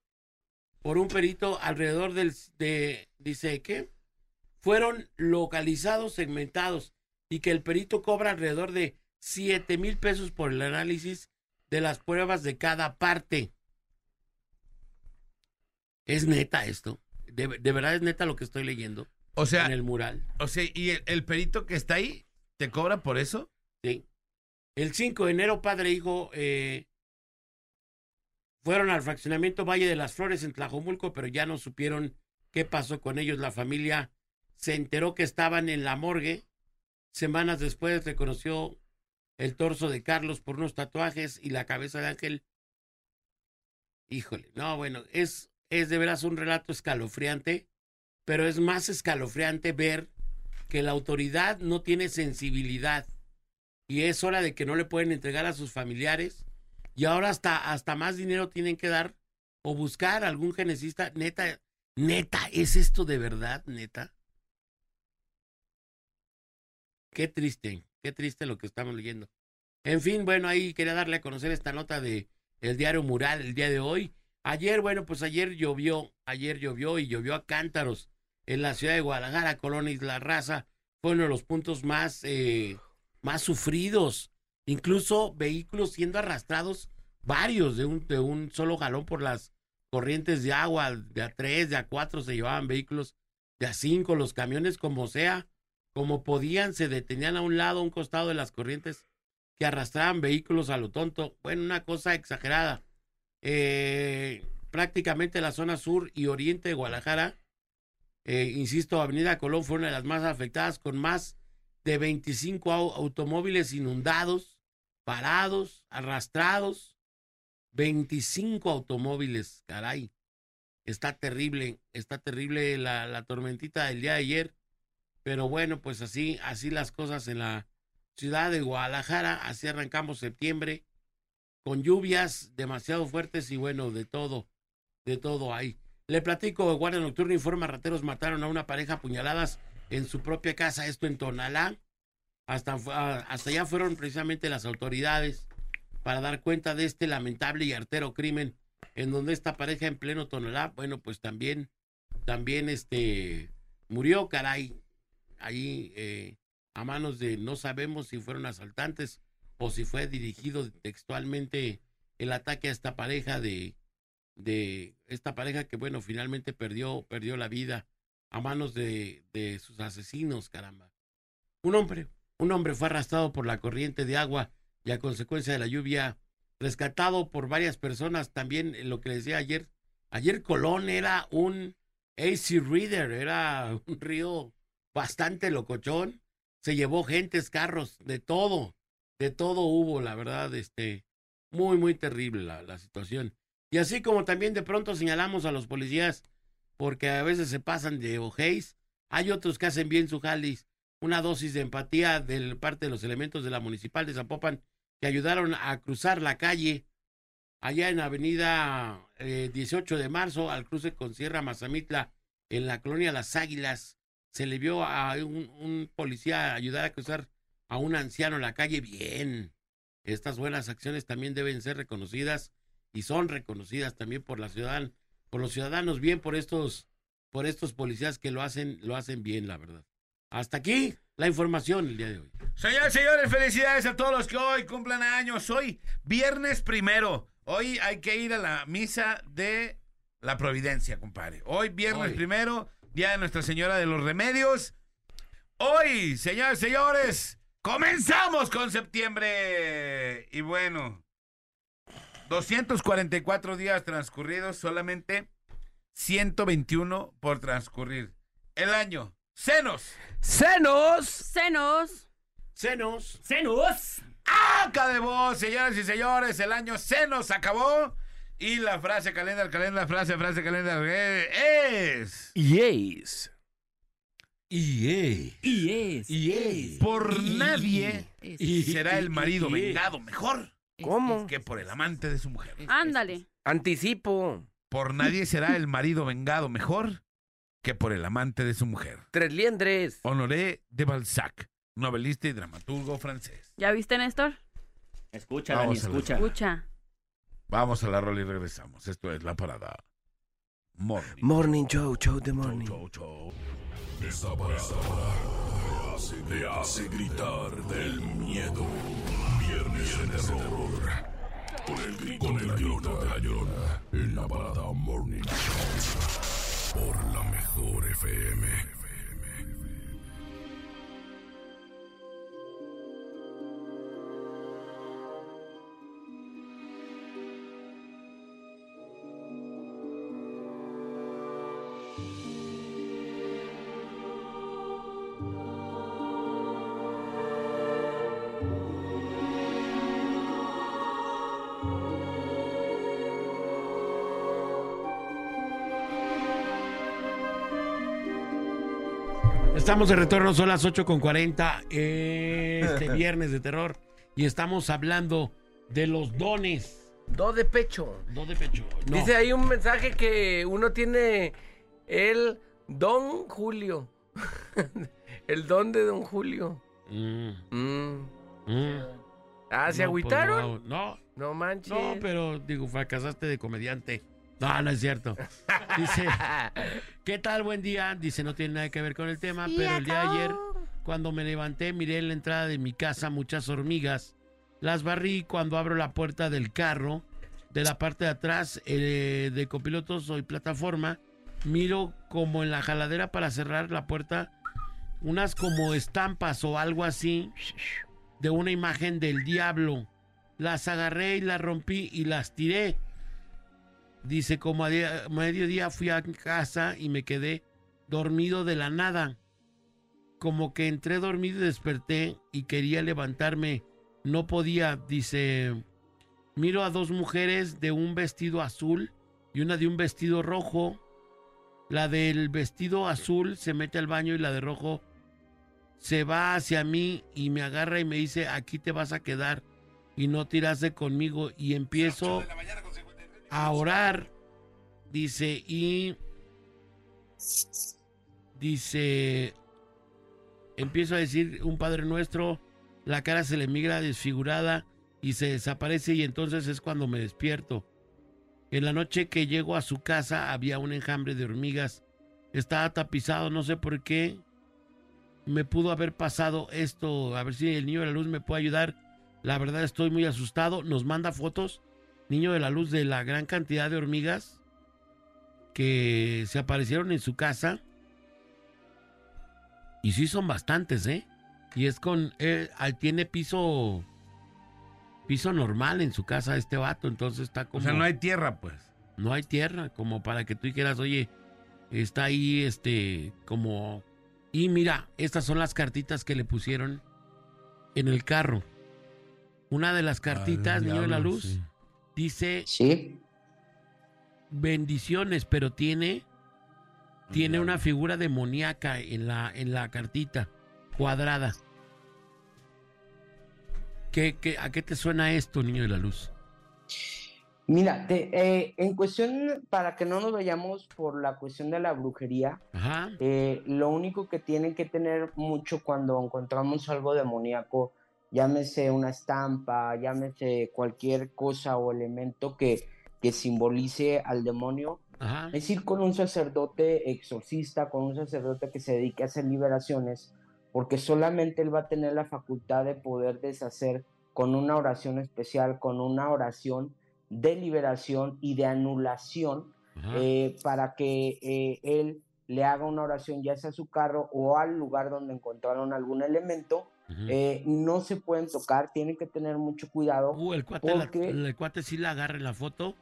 por un perito alrededor del, de, dice que, fueron localizados, segmentados, y que el perito cobra alrededor de 7 mil pesos por el análisis de las pruebas de cada parte. Es neta esto. De, de verdad es neta lo que estoy leyendo O sea, en el mural. o sea, ¿y el, el perito que está ahí te cobra por eso? Sí. El 5 de enero, padre e hijo eh, fueron al fraccionamiento Valle de las Flores en Tlajomulco, pero ya no supieron qué pasó con ellos. La familia se enteró que estaban en la morgue. Semanas después reconoció el torso de Carlos por unos tatuajes y la cabeza de Ángel. Híjole, no, bueno, es, es de veras un relato escalofriante, pero es más escalofriante ver que la autoridad no tiene sensibilidad y es hora de que no le pueden entregar a sus familiares y ahora hasta hasta más dinero tienen que dar o buscar algún genesista. Neta neta es esto de verdad neta qué triste qué triste lo que estamos leyendo. En fin bueno ahí quería darle a conocer esta nota de el diario mural el día de hoy ayer bueno pues ayer llovió ayer llovió y llovió a cántaros en la ciudad de Guadalajara, Colón Isla Raza, fue uno de los puntos más, eh, más sufridos. Incluso vehículos siendo arrastrados, varios de un, de un solo galón por las corrientes de agua, de a tres, de a cuatro se llevaban vehículos, de a cinco, los camiones como sea, como podían, se detenían a un lado, a un costado de las corrientes que arrastraban vehículos a lo tonto. Bueno, una cosa exagerada. Eh, prácticamente la zona sur y oriente de Guadalajara, eh, insisto, Avenida Colón fue una de las más afectadas con más de 25 au- automóviles inundados, parados, arrastrados. 25 automóviles, caray. Está terrible, está terrible la, la tormentita del día de ayer. Pero bueno, pues así, así las cosas en la ciudad de Guadalajara. Así arrancamos septiembre con lluvias demasiado fuertes y bueno, de todo, de todo hay. Le platico, Guardia Nocturna informa, rateros mataron a una pareja a puñaladas en su propia casa, esto en Tonalá. Hasta, ah, hasta allá fueron precisamente las autoridades para dar cuenta de este lamentable y artero crimen en donde esta pareja en pleno Tonalá, bueno, pues también, también este, murió, caray, ahí eh, a manos de, no sabemos si fueron asaltantes o si fue dirigido textualmente el ataque a esta pareja de, de esta pareja que bueno finalmente perdió perdió la vida a manos de, de sus asesinos caramba. Un hombre un hombre fue arrastrado por la corriente de agua y a consecuencia de la lluvia rescatado por varias personas. También en lo que les decía ayer ayer Colón era un AC Reader era un río bastante locochón. Se llevó gentes carros de todo de todo hubo, la verdad, este, muy, muy terrible la, la situación. Y así como también de pronto señalamos a los policías, porque a veces se pasan de ojéis, hay otros que hacen bien su jalis, una dosis de empatía de parte de los elementos de la municipal de Zapopan que ayudaron a cruzar la calle allá en Avenida eh, 18 de marzo, al cruce con Sierra Mazamitla, en la colonia Las Águilas. Se le vio a un, un policía ayudar a cruzar a un anciano en la calle, bien. Estas buenas acciones también deben ser reconocidas y son reconocidas también por la ciudadan, por los ciudadanos, bien por estos, por estos policías que lo hacen, lo hacen bien, la verdad. Hasta aquí la información el día de hoy. Señores, señores, felicidades a todos los que hoy cumplan años. Hoy, viernes primero. Hoy hay que ir a la misa de la Providencia, compadre. Hoy, viernes Hoy. primero, día de Nuestra Señora de los Remedios. Hoy, señores, señores, comenzamos con septiembre. Y bueno, 244 días transcurridos, solamente 121 por transcurrir. El año, senos. ¡Senos! Senos. Senos. ¡Senos! Acá de voz, señoras y señores, el año se nos acabó. Y la frase calendar, calendar, frase, frase, calendar eh, es... Yes. Y Y es. Y es. Por nadie Y- será el marido y- vengado mejor ¿Cómo? que por el amante de su mujer. Ándale. Anticipo. Por nadie será el marido vengado mejor que por el amante de su mujer. Tres liendres. Honoré de Balzac, novelista y dramaturgo francés. ¿Ya viste, Néstor? Escucha, Dani, Vamos a ver. escucha. Escucha. Vamos a la rola y regresamos. Esto es La Parada. Morning. Morning show, show de morning. Chau. Esta parada te hace, te hace gritar del miedo. Viernes de terror. Con el grito, con el grito de la llorona. En la parada Morning Show. Por la mejor FM. Estamos de retorno, son las 8 con 40 este viernes de terror. Y estamos hablando de los dones. Do de pecho. No de pecho. No. Dice ahí un mensaje que uno tiene el Don Julio. el don de Don Julio. Mm, Mm. mm. Ah, ¿se No, pues, agüitaron? no, no, no manches. no, pero digo, fracasaste de comediante. No, no es cierto. Dice, ¿qué tal? Buen día. Dice, no tiene nada que ver con el tema, pero el día de ayer, cuando me levanté, miré en la entrada de mi casa muchas hormigas. Las barrí cuando abro la puerta del carro, de la parte de atrás eh, de copilotos o plataforma. Miro como en la jaladera para cerrar la puerta, unas como estampas o algo así de una imagen del diablo. Las agarré y las rompí y las tiré. Dice, como a día- mediodía fui a casa y me quedé dormido de la nada. Como que entré dormido y desperté y quería levantarme. No podía, dice, miro a dos mujeres de un vestido azul y una de un vestido rojo. La del vestido azul se mete al baño y la de rojo se va hacia mí y me agarra y me dice, aquí te vas a quedar y no tiraste conmigo. Y empiezo a orar, dice, y dice, empiezo a decir un Padre Nuestro, la cara se le migra desfigurada y se desaparece y entonces es cuando me despierto. En la noche que llego a su casa había un enjambre de hormigas. Estaba tapizado, no sé por qué. Me pudo haber pasado esto. A ver si el niño de la luz me puede ayudar. La verdad estoy muy asustado. Nos manda fotos, niño de la luz, de la gran cantidad de hormigas que se aparecieron en su casa. Y sí son bastantes, ¿eh? Y es con... eh, tiene piso... Piso normal en su casa este vato, entonces está como... O sea, no hay tierra, pues. no hay tierra, como para que tú dijeras, oye, está ahí, este, como... Y mira, estas son las cartitas que le pusieron en el carro. Una de las cartitas, Ay, Niño de la Luz, sí. Dice Sí. bendiciones, pero tiene, tiene una figura demoníaca en la, en la cartita, cuadrada. ¿Qué, qué, a qué te suena esto, Niño de la Luz? Mira, te- eh, en cuestión, para que no nos vayamos por la cuestión de la brujería, Ajá. eh, lo único que tienen que tener mucho cuando encontramos algo demoníaco, llámese una estampa, llámese cualquier cosa o elemento que, que simbolice al demonio, Ajá. es ir con un sacerdote exorcista, con un sacerdote que se dedique a hacer liberaciones, porque solamente él va a tener la facultad de poder deshacer con una oración especial, con una oración de liberación y de anulación, eh, para que eh, él le haga una oración ya sea a su carro o al lugar donde encontraron algún elemento. Eh, no se pueden tocar, tienen que tener mucho cuidado. Uh, el cuate, la- porque- el cuate sí la agarra en la foto,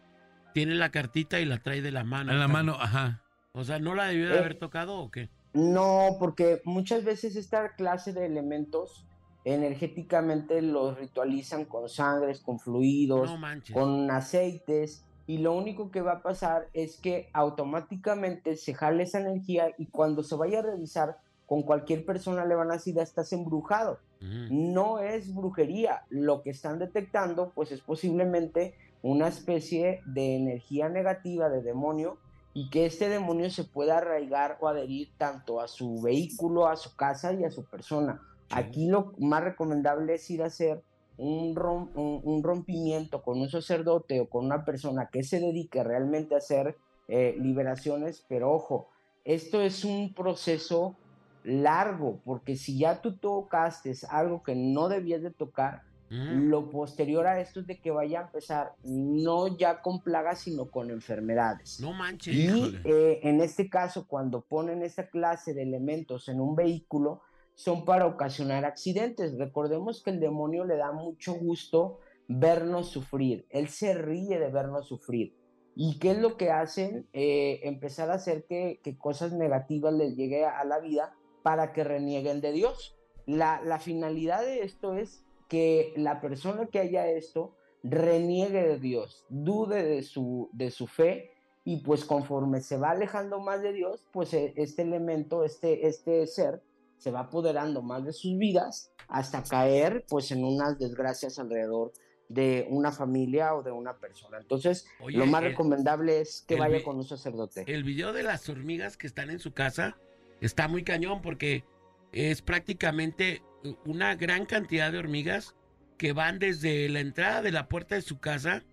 tiene la cartita y la trae de la mano. En la mano, ajá. O sea, ¿no la debió de Eh, haber tocado o qué? No, porque muchas veces esta clase de elementos energéticamente los ritualizan con sangres, con fluidos, No con aceites, y lo único que va a pasar es que automáticamente se jale esa energía y cuando se vaya a revisar con cualquier persona le van a decir, "Ya estás embrujado. Ujú. No es brujería, lo que están detectando pues es posiblemente una especie de energía negativa de demonio y que este demonio se pueda arraigar o adherir tanto a su vehículo, a su casa y a su persona. Aquí lo más recomendable es ir a hacer un, rom- un- un rompimiento con un sacerdote o con una persona que se dedique realmente a hacer eh, liberaciones, pero ojo, esto es un proceso largo, porque si ya tú tocaste algo que no debías de tocar, Ujú. lo posterior a esto es de que vaya a empezar no ya con plagas, sino con enfermedades. No manches. Y eh, en este caso, cuando ponen esta clase de elementos en un vehículo, son para ocasionar accidentes. Recordemos que el demonio le da mucho gusto vernos sufrir. Él se ríe de vernos sufrir. ¿Y qué es lo que hacen? Eh, empezar a hacer que, que cosas negativas les llegue a la vida para que renieguen de Dios. La, la finalidad de esto es que la persona que haya esto reniegue de Dios, dude de su, de su fe y pues conforme se va alejando más de Dios, pues eh, este elemento, este, este ser, se va apoderando más de sus vidas hasta caer pues en unas desgracias alrededor de una familia o de una persona. Entonces, Oye, lo más el- recomendable es que vaya con un sacerdote. El video de las hormigas que están en su casa está muy cañón porque es prácticamente una gran cantidad de hormigas que van desde la entrada de la puerta de su casa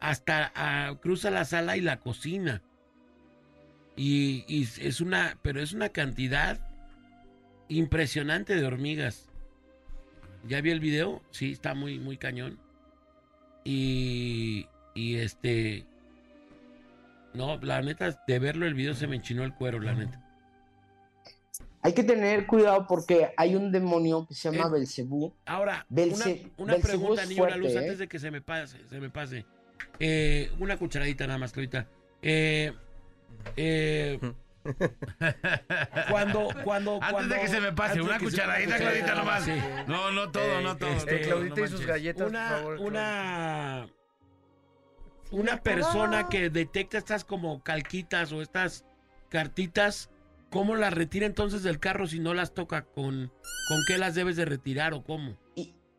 hasta a- cruza la sala y la cocina. Y, es una, pero es una cantidad impresionante de hormigas. ¿Ya vi el video? Sí, está muy, muy cañón. Y, y este... No, la neta, de verlo el video se me enchinó el cuero, la neta. Hay que tener cuidado porque hay un demonio que se llama Eh, Belcebú. Ahora, Belce- una, pregunta, niño la fuerte, luz, ¿eh? antes de que se me pase, se me pase. Eh, una cucharadita nada más, Claudita. Eh, eh, cuando, cuando, Antes cuando- de que se me pase, una cucharadita, Claudita, nomás. sí. No, no todo, no todo. este, no Eh, todo, Claudita no y sus galletas, por Una, favor. Claudita. una, una persona que detecta estas como calquitas o estas cartitas, ¿cómo las retira entonces del carro si no las toca? ¿Con, con qué las debes de retirar o cómo?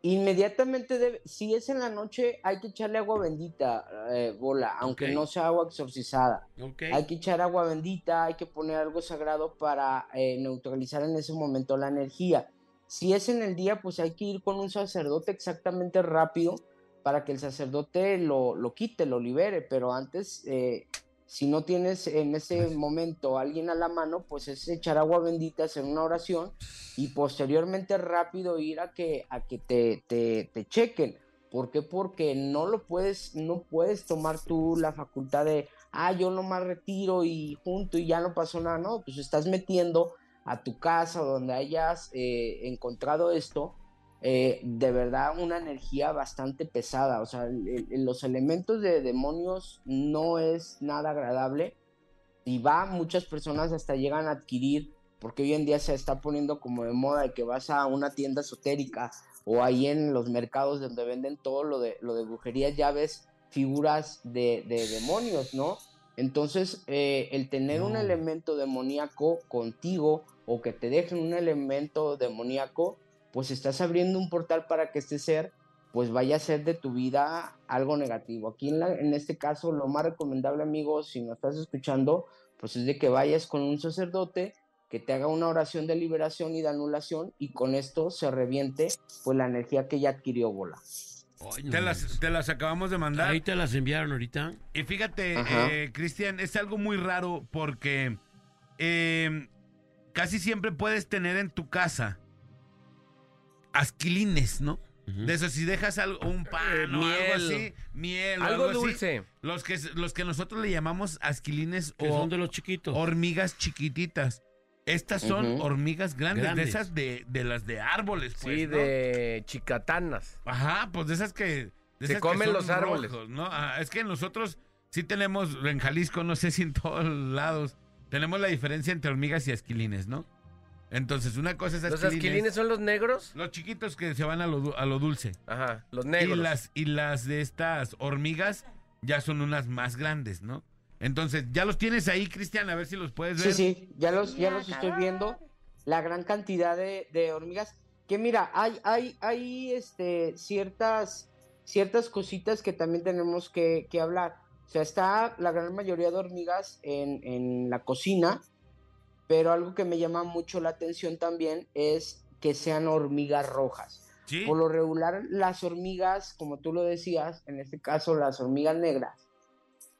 Inmediatamente debe, si es en la noche, hay que echarle agua bendita, eh, bola, aunque no sea agua exorcizada. Hay que echar agua bendita, hay que poner algo sagrado para eh, neutralizar en ese momento la energía. Si es en el día, pues hay que ir con un sacerdote exactamente rápido para que el sacerdote lo, lo quite, lo libere, pero antes, eh, si no tienes en ese momento a alguien a la mano, pues es echar agua bendita, hacer una oración y posteriormente rápido ir a que, a que te, te, te chequen. ¿Por qué? Porque no lo puedes, no puedes tomar tú la facultad de, ah, yo nomás retiro y junto y ya no pasó nada, no, pues estás metiendo a tu casa donde hayas eh, encontrado esto, eh, de verdad una energía bastante pesada, o sea, el- el- los elementos de demonios no es nada agradable y va, muchas personas hasta llegan a adquirir, porque hoy en día se está poniendo como de moda de que vas a una tienda esotérica o ahí en los mercados donde venden todo lo de, lo de brujería, ya ves figuras de, de demonios, ¿no? Entonces, eh, el tener un elemento demoníaco contigo o que te dejen un elemento demoníaco, pues estás abriendo un portal para que este ser pues vaya a ser de tu vida algo negativo. Aquí en, la- en este caso, lo más recomendable, amigos, si nos estás escuchando, pues es de que vayas con un sacerdote que te haga una oración de liberación y de anulación y con esto se reviente pues la energía que ya adquirió Bola. Ay, no Te las, te las acabamos de mandar. Ahí te las enviaron ahorita. Y fíjate, eh, Cristian, es algo muy raro porque eh, casi siempre puedes tener en tu casa asquilines, ¿no? De eso, si dejas algo, un pan o algo así, miel o Algo algo, así, dulce. los que, los que nosotros le llamamos asquilines Que o son de los chiquitos. hormigas chiquititas. Estas son hormigas grandes, Grandes. de esas de, de las de árboles, pues, Sí, ¿no? de chicatanas. Ajá, pues de esas que... de Se esas que comen son los árboles. rojos, ¿no? Ah, es que nosotros sí tenemos, en Jalisco, no sé si en todos lados, tenemos la diferencia entre hormigas y asquilines, ¿no? Entonces, una cosa es ¿Los asquilines. asquilines son los negros? Los chiquitos que se van a lo, du- a lo dulce. Ajá, los Y negros. las, y las de estas hormigas ya son unas más grandes, ¿no? Entonces, ya los tienes ahí, Cristian, a ver si los puedes Sí, ver. sí, ya los, ya los estoy viendo. La gran cantidad de, de hormigas. Que mira, hay, hay, hay este, ciertas, ciertas cositas que también tenemos que, que hablar. O sea, está la gran mayoría de hormigas en, en la cocina, pero algo que me llama mucho la atención también es que sean hormigas rojas. Sí. Por lo regular, las hormigas, como tú lo decías, en este caso las hormigas negras,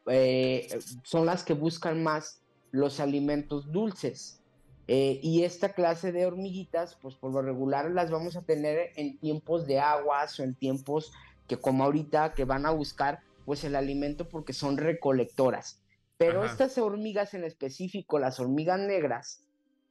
eh, son las que buscan más los alimentos dulces. Eh, y esta clase de hormiguitas, pues por lo regular las vamos a tener en tiempos de aguas o en tiempos que como ahorita que van a buscar pues el alimento porque son recolectoras. Pero Ajá. estas hormigas en específico, las hormigas negras,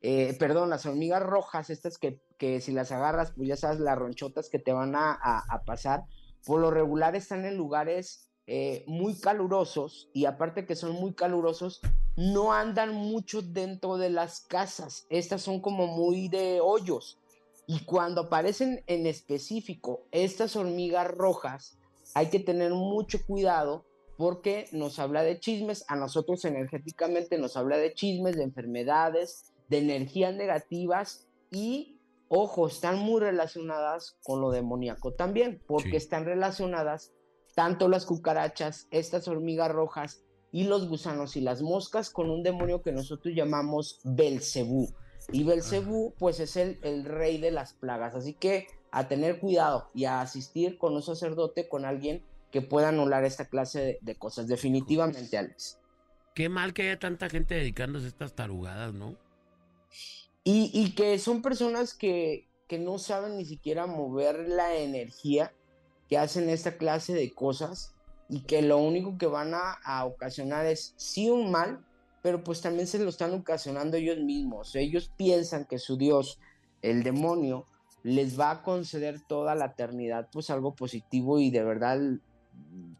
eh, perdón, las hormigas rojas, estas que, que si las agarras, pues ya sabes, las ronchotas que te van a, a- a pasar, por lo regular están en lugares eh, muy calurosos y aparte que son muy calurosos, no andan mucho dentro de las casas. Estas son como muy de hoyos. Y cuando aparecen en específico estas hormigas rojas, hay que tener mucho cuidado porque nos habla de chismes, a nosotros energéticamente nos habla de chismes, de enfermedades, de energías negativas y, ojo, están muy relacionadas con lo demoníaco también, porque Sí. están relacionadas tanto las cucarachas, estas hormigas rojas y los gusanos y las moscas con un demonio que nosotros llamamos Belcebú. Y Belcebú, pues es el, el rey de las plagas. Así que a tener cuidado y a asistir con un sacerdote, con alguien que pueda anular esta clase de, de cosas. Definitivamente, Alex. qué mal que haya tanta gente dedicándose a estas tarugadas, ¿no? Y, y que son personas que, que no saben ni siquiera mover la energía, que hacen esta clase de cosas y que lo único que van a, a ocasionar es sí un mal, pero pues también se lo están ocasionando ellos mismos. Ellos piensan que su Dios, el demonio, les va a conceder toda la eternidad, pues algo positivo y de verdad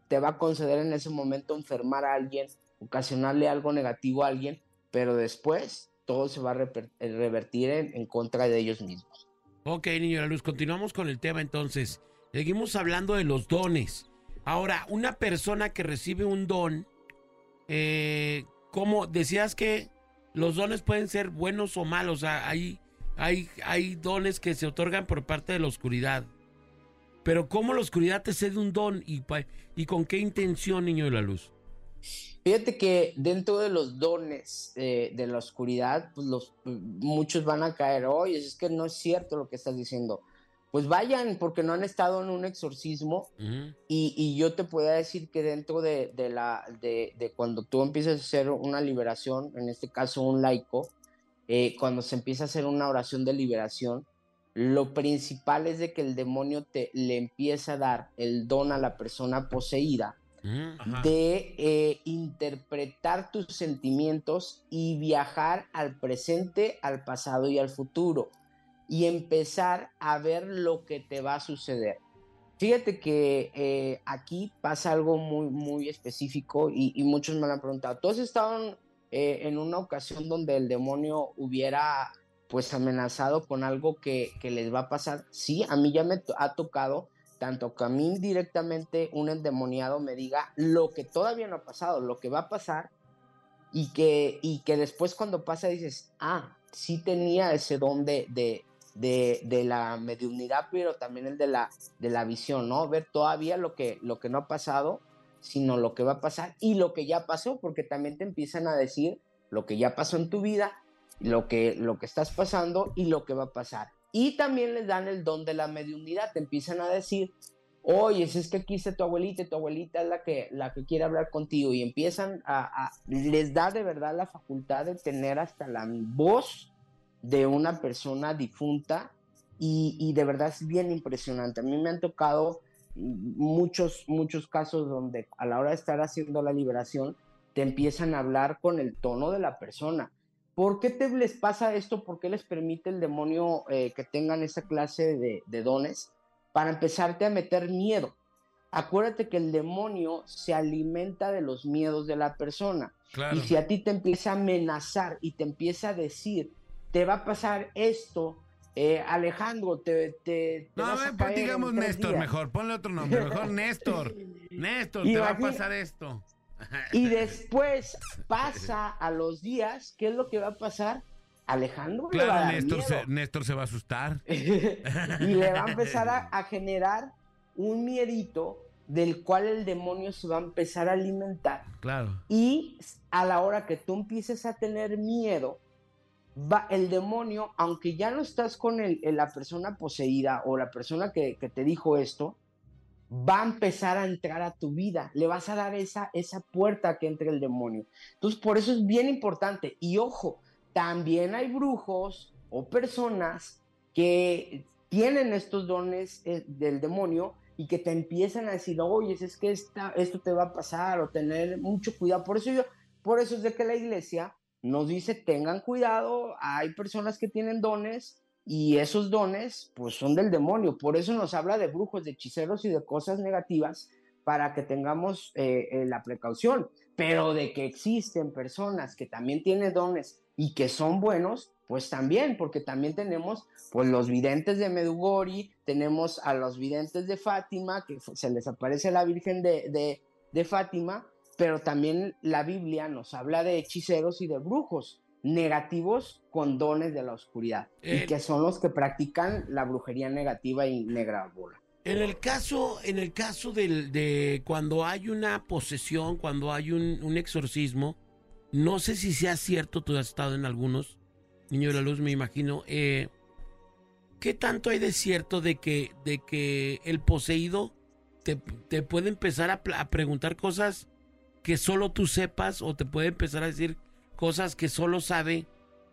te va a conceder en ese momento enfermar a alguien, ocasionarle algo negativo a alguien, pero después todo se va a revertir en, contra de ellos mismos. Ok, niño la luz, continuamos con el tema entonces. Seguimos hablando de los dones. Ahora, una persona que recibe un don, eh, ¿cómo decías que los dones pueden ser buenos o malos? Hay, hay, hay dones que se otorgan por parte de la oscuridad. Pero ¿cómo la oscuridad te cede un don y, con qué intención, niño de la luz? Fíjate que dentro de los dones eh, de la oscuridad, pues los, muchos van a caer, oye, es que no es cierto lo que estás diciendo. Pues vayan, porque no han estado en un exorcismo. Y, y yo te podría decir que dentro de, de la, de, de cuando tú empiezas a hacer una liberación, en este caso un laico, eh, cuando se empieza a hacer una oración de liberación, lo principal es de que el demonio te, le empieza a dar el don a la persona poseída. Ajá. de eh, interpretar tus sentimientos y viajar al presente, al pasado y al futuro y empezar a ver lo que te va a suceder. Fíjate que eh, aquí pasa algo muy, muy específico y, y muchos me lo han preguntado. ¿Tú has estado en, eh, en una ocasión donde el demonio hubiera pues amenazado con algo que, que les va a pasar? Sí, a mí ya me ha tocado tanto que a mí directamente un endemoniado me diga lo que todavía no ha pasado, lo que va a pasar y que, y que después cuando pasa dices, ah, sí tenía ese don de, de, de, de la mediunidad, pero también el de la, de la visión, ¿no? Ver todavía lo que, lo que no ha pasado, sino lo que va a pasar y lo que ya pasó, porque también te empiezan a decir lo que ya pasó en tu vida, lo que, lo que estás pasando y lo que va a pasar. Y también les dan el don de la mediunidad, te empiezan a decir, oye, si es que aquí está tu abuelita tu abuelita es la que, la que quiere hablar contigo y empiezan a, a- les da de verdad la facultad de tener hasta la voz de una persona difunta y, y de verdad es bien impresionante. A mí me han tocado muchos, muchos casos donde a la hora de estar haciendo la liberación te empiezan a hablar con el tono de la persona. ¿Por qué te les pasa esto? ¿Por qué les permite el demonio eh, que tengan esa clase de, de dones? Para empezarte a meter miedo. Acuérdate que el demonio se alimenta de los miedos de la persona. Claro. Y si a ti te empieza a amenazar y te empieza a decir, te va a pasar esto, eh, Alejandro, te, te, te No, vas a ver, digamos Néstor días". mejor. Ponle otro nombre. Mejor Néstor. Néstor, te va a pasar esto. Y después pasa a los días, ¿qué es lo que va a pasar? Alejandro le va a Claro, dar Néstor miedo. se, Néstor se va a asustar. y le va a empezar a, a generar un miedito del cual el demonio se va a empezar a alimentar. Claro. Y a la hora que tú empieces a tener miedo, va el demonio, aunque ya no estás con el- el- la persona poseída o la persona que, que te dijo esto, va a empezar a entrar a tu vida. Le vas a dar esa, esa puerta que entre el demonio. Entonces, por eso es bien importante. Y ojo, también hay brujos o personas que tienen estos dones eh, del demonio y que te empiezan a decir, oye, es que esta, esto te va a pasar o tener mucho cuidado. Por eso yo, por eso es de que la iglesia nos dice, tengan cuidado, hay personas que tienen dones y esos dones pues son del demonio. Por eso nos habla de brujos, de hechiceros y de cosas negativas para que tengamos eh, eh, la precaución. Pero de que existen personas que también tienen dones y que son buenos, pues también, porque también tenemos pues los videntes de Medugori, tenemos a los videntes de Fátima, que se les aparece la Virgen de, de, de Fátima, pero también la Biblia nos habla de hechiceros y de brujos negativos con dones de la oscuridad, y que son los que practican la brujería negativa y negra bola. En el caso, en el caso del, de cuando hay una posesión, cuando hay un, un exorcismo, no sé si sea cierto, tú has estado en algunos, Niño de la Luz, me imagino, eh, ¿qué tanto hay de cierto de que, de que el poseído te, te puede empezar a, a preguntar cosas que solo tú sepas o te puede empezar a decir cosas que solo sabe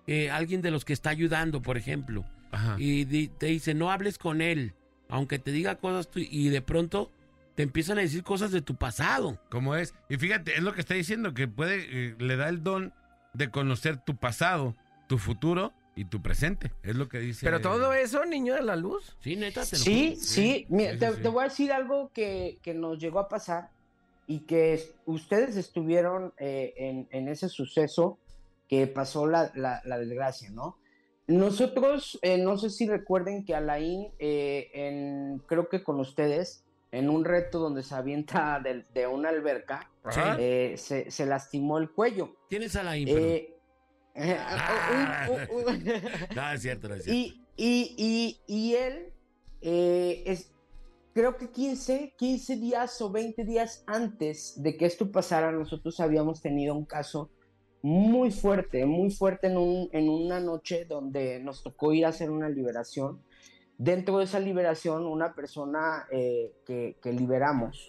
eh, alguien de los que está ayudando, por ejemplo. Ajá. Y di- te dice, no hables con él, aunque te diga cosas tú- y de pronto te empiezan a decir cosas de tu pasado. ¿Cómo es? Y fíjate, es lo que está diciendo, que puede, eh, le da el don de conocer tu pasado, tu futuro y tu presente. Es lo que dice. Pero todo eso, niño de la luz. Sí, neta, te lo Sí, juro. sí, mira, sí, te, sí. te voy a decir algo que, que nos llegó a pasar y que es- ustedes estuvieron eh, en, en ese suceso que pasó la, la- la desgracia, ¿no? Nosotros, eh, no sé si recuerden que Alain, eh, en, creo que con ustedes, en un reto donde se avienta de, de una alberca, eh, se, se lastimó el cuello. Tienes a la info. Eh, Ah. no, es cierto, no es cierto. y, y, y, y él, es, creo que 15, 15 días o 20 días antes de que esto pasara, nosotros habíamos tenido un caso muy fuerte, muy fuerte en, un, en una noche donde nos tocó ir a hacer una liberación. Dentro de esa liberación, una persona eh, que, que liberamos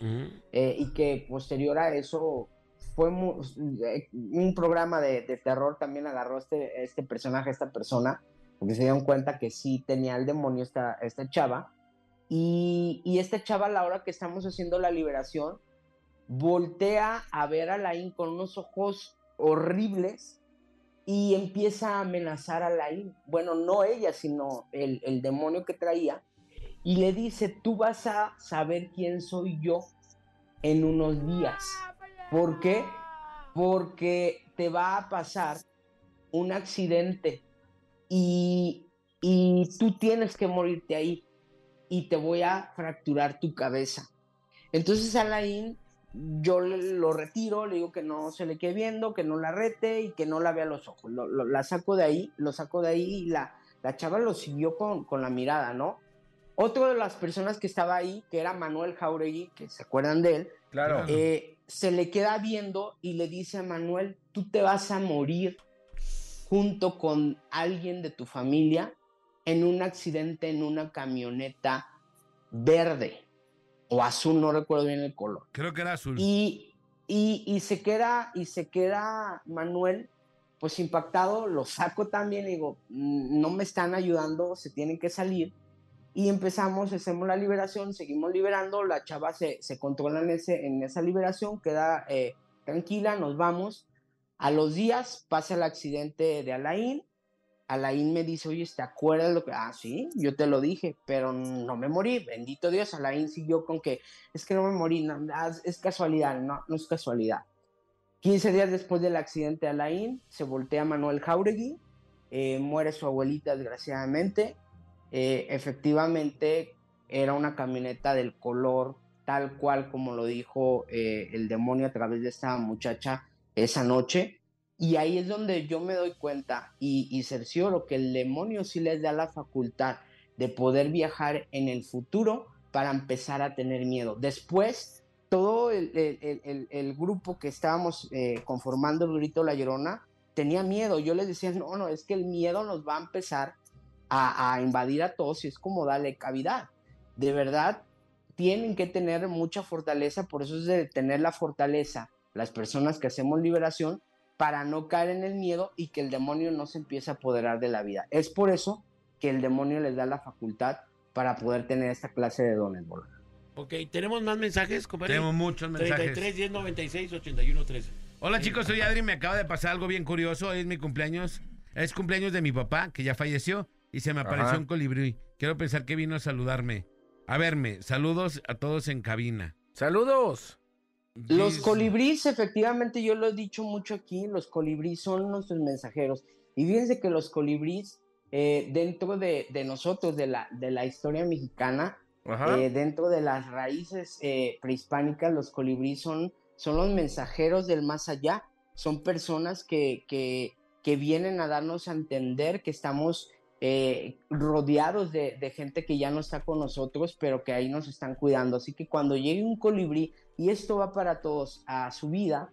eh, y que posterior a eso fue eh, un programa de, de terror también agarró este, este personaje, esta persona, porque se dieron cuenta que sí tenía el demonio esta, esta chava. Y, y esta chava a la hora que estamos haciendo la liberación, voltea a ver a Laín con unos ojos horribles y empieza a amenazar a Laín. Bueno, no ella, sino el, el demonio que traía. Y le dice, tú vas a saber quién soy yo en unos días. ¿Por qué? Porque te va a pasar un accidente y, y tú tienes que morirte ahí y te voy a fracturar tu cabeza. Entonces Alain, yo lo retiro, le digo que no se le quede viendo, que no la rete y que no la vea a los ojos. Lo- lo- la saco de ahí, lo saco de ahí y la, la chava lo siguió con, con la mirada, ¿no? Otro de las personas que estaba ahí, que era Manuel Jauregui, que se acuerdan de él, Claro. eh, se le queda viendo y le dice a Manuel, tú te vas a morir junto con alguien de tu familia en un accidente en una camioneta verde o azul, no recuerdo bien el color. Creo que era azul. Y, y, y se queda, y se queda Manuel, pues impactado, lo saco también, y digo, "Mm, no me están ayudando, se tienen que salir. Y empezamos, hacemos la liberación, seguimos liberando, la chava se, se controla en, ese, en esa liberación, queda eh, tranquila, nos vamos. A los días pasa el accidente de Alain. Alain me dice, oye, ¿te acuerdas lo que...? Ah, sí, yo te lo dije, pero no me morí, bendito Dios. Alain siguió con que, es que no me morí, no, ah, es casualidad, no, no es casualidad. 15 días después del accidente de Alain, se voltea Manuel Jauregui, eh, muere su abuelita desgraciadamente. Eh, efectivamente, era una camioneta del color tal cual como lo dijo eh, el demonio a través de esta muchacha esa noche. Y ahí es donde yo me doy cuenta y, y cercioro que el demonio sí les da la facultad de poder viajar en el futuro para empezar a tener miedo. Después, todo el, grupo que estábamos eh, conformando el grito La Llorona tenía miedo. Yo les decía, no, no, es que el miedo nos va a empezar a, a invadir a todos y es como darle cavidad. De verdad, tienen que tener mucha fortaleza, por eso es de tener la fortaleza las personas que hacemos liberación para no caer en el miedo y que el demonio no se empiece a apoderar de la vida. Es por eso que el demonio les da la facultad para poder tener esta clase de dones. Ok, tenemos más mensajes, compadre. Tenemos muchos mensajes. 33 10 96 81 13. Hola chicos, soy Adri, me acaba de pasar algo bien curioso, hoy es mi cumpleaños, es cumpleaños de mi papá, que ya falleció, y se me apareció Ajá. un colibrí. Quiero pensar que vino a saludarme, a verme. Saludos a todos en cabina. Saludos. Los colibríes, efectivamente, yo lo he dicho mucho aquí, los colibríes son nuestros mensajeros. Y fíjense que los colibríes, eh, dentro de, de nosotros, de la, de la historia mexicana, eh, dentro de las raíces eh, prehispánicas, los colibríes son, son los mensajeros del más allá. Son personas que, que, que vienen a darnos a entender que estamos eh, rodeados de, de gente que ya no está con nosotros, pero que ahí nos están cuidando. Así que cuando llegue un colibrí, y esto va para todos, a su vida,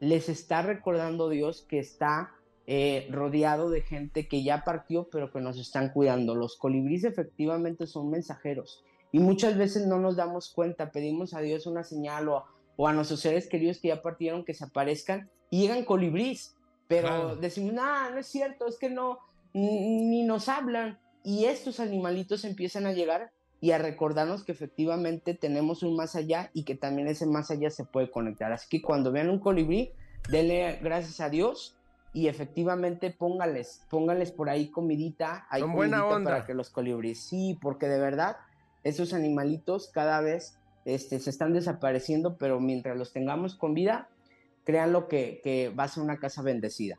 les está recordando Dios que está eh, rodeado de gente que ya partió, pero que nos están cuidando. Los colibríes efectivamente son mensajeros y muchas veces no nos damos cuenta, pedimos a Dios una señal o, o a nuestros seres queridos que ya partieron que se aparezcan y llegan colibríes. Pero Claro. decimos, no, no es cierto, es que no, ni nos hablan. Y estos animalitos empiezan a llegar y a recordarnos que efectivamente tenemos un más allá y que también ese más allá se puede conectar. Así que cuando vean un colibrí, denle gracias a Dios y efectivamente póngales, póngales por ahí comidita, hay Con buena comidita onda. para que los colibríes, sí, porque de verdad esos animalitos cada vez este, se están desapareciendo, pero mientras los tengamos con vida, créanlo que, que va a ser una casa bendecida.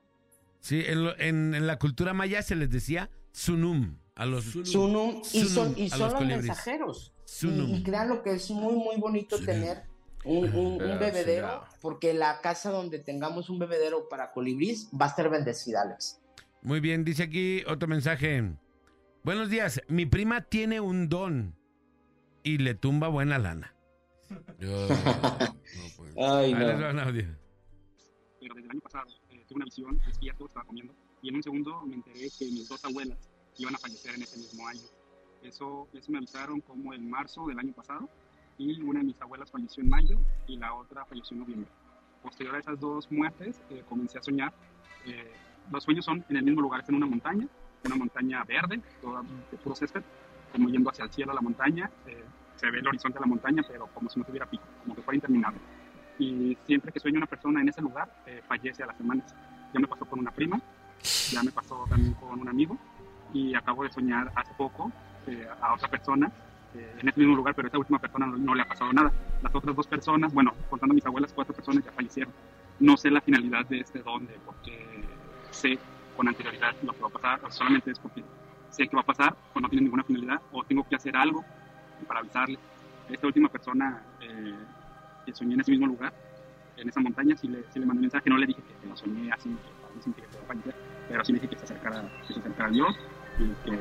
Sí, en, lo- en- en la cultura maya se les decía sunum a los Sunum, y son, Sunum y son los los, mensajeros. Y, Sunum. y créanlo que es muy, muy bonito tener un, un- un Ah, bebedero, porque la casa donde tengamos un bebedero para colibríes va a estar bendecida, Alex. Muy bien, dice aquí otro mensaje. Buenos días, mi prima tiene un don y le tumba buena lana. Ay, Ahí les va un audio. pero desde el año pasado eh, tuve una visión, despierto, estaba comiendo, y en un segundo me enteré que mis dos abuelas iban a fallecer en ese mismo año. Eso, eso me avisaron como en marzo del año pasado, y una de mis abuelas falleció en mayo y la otra falleció en noviembre. Posterior a esas dos muertes, eh, comencé a soñar. Eh, los sueños son en el mismo lugar, es en una montaña, una montaña verde, toda de puro césped, como yendo hacia el cielo a la montaña. eh, se ve el horizonte de la montaña, pero como si no tuviera pico, como que fuera interminable y siempre que sueño una persona en ese lugar, eh, fallece a las semanas. Ya me pasó con una prima, ya me pasó también con un amigo y acabo de soñar hace poco eh, a otra persona eh, en ese mismo lugar, pero esa última persona no, no le ha pasado nada. Las otras dos personas, bueno, contando a mis abuelas, cuatro personas ya fallecieron. No sé la finalidad de este don, de porque sé con anterioridad lo que va a pasar, solamente es porque sé que va a pasar, o no tiene ninguna finalidad, o tengo que hacer algo para avisarle. Esta última persona eh, que soñé en ese mismo lugar, en esa montaña, sí le, le mandé un mensaje, no le dije que, que lo soñé así, que que a fallecer, pero sí le dije que se acercara, que se acercara a Dios y que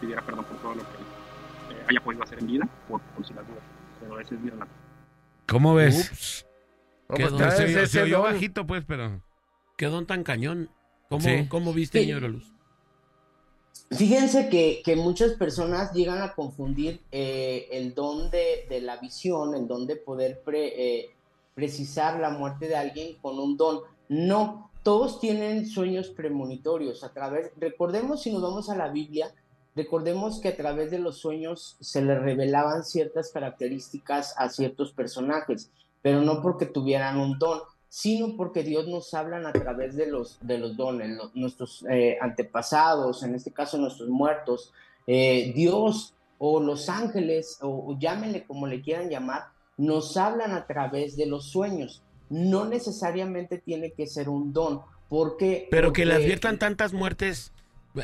pidiera perdón por todo lo que eh, haya podido hacer en vida, por, por si las dudas. Pero ese es mi relato. ¿Cómo ves? Qué don. Se, ese se oyó don. bajito, pues, pero... Qué don tan cañón. ¿Cómo, Sí. cómo viste, Sí. la luz? Fíjense que, que muchas personas llegan a confundir eh, el don de, de la visión, el don de poder pre- eh, precisar la muerte de alguien con un don. No, todos tienen sueños premonitorios. A través, recordemos si nos vamos a la Biblia, recordemos que a través de los sueños se le revelaban ciertas características a ciertos personajes, pero no porque tuvieran un don, sino porque Dios nos habla a través de los, de los dones, nuestros eh, antepasados, en este caso nuestros muertos, eh, Dios o los ángeles, o, o llámenle como le quieran llamar, nos hablan a través de los sueños. No necesariamente tiene que ser un don, porque... Pero que le adviertan tantas muertes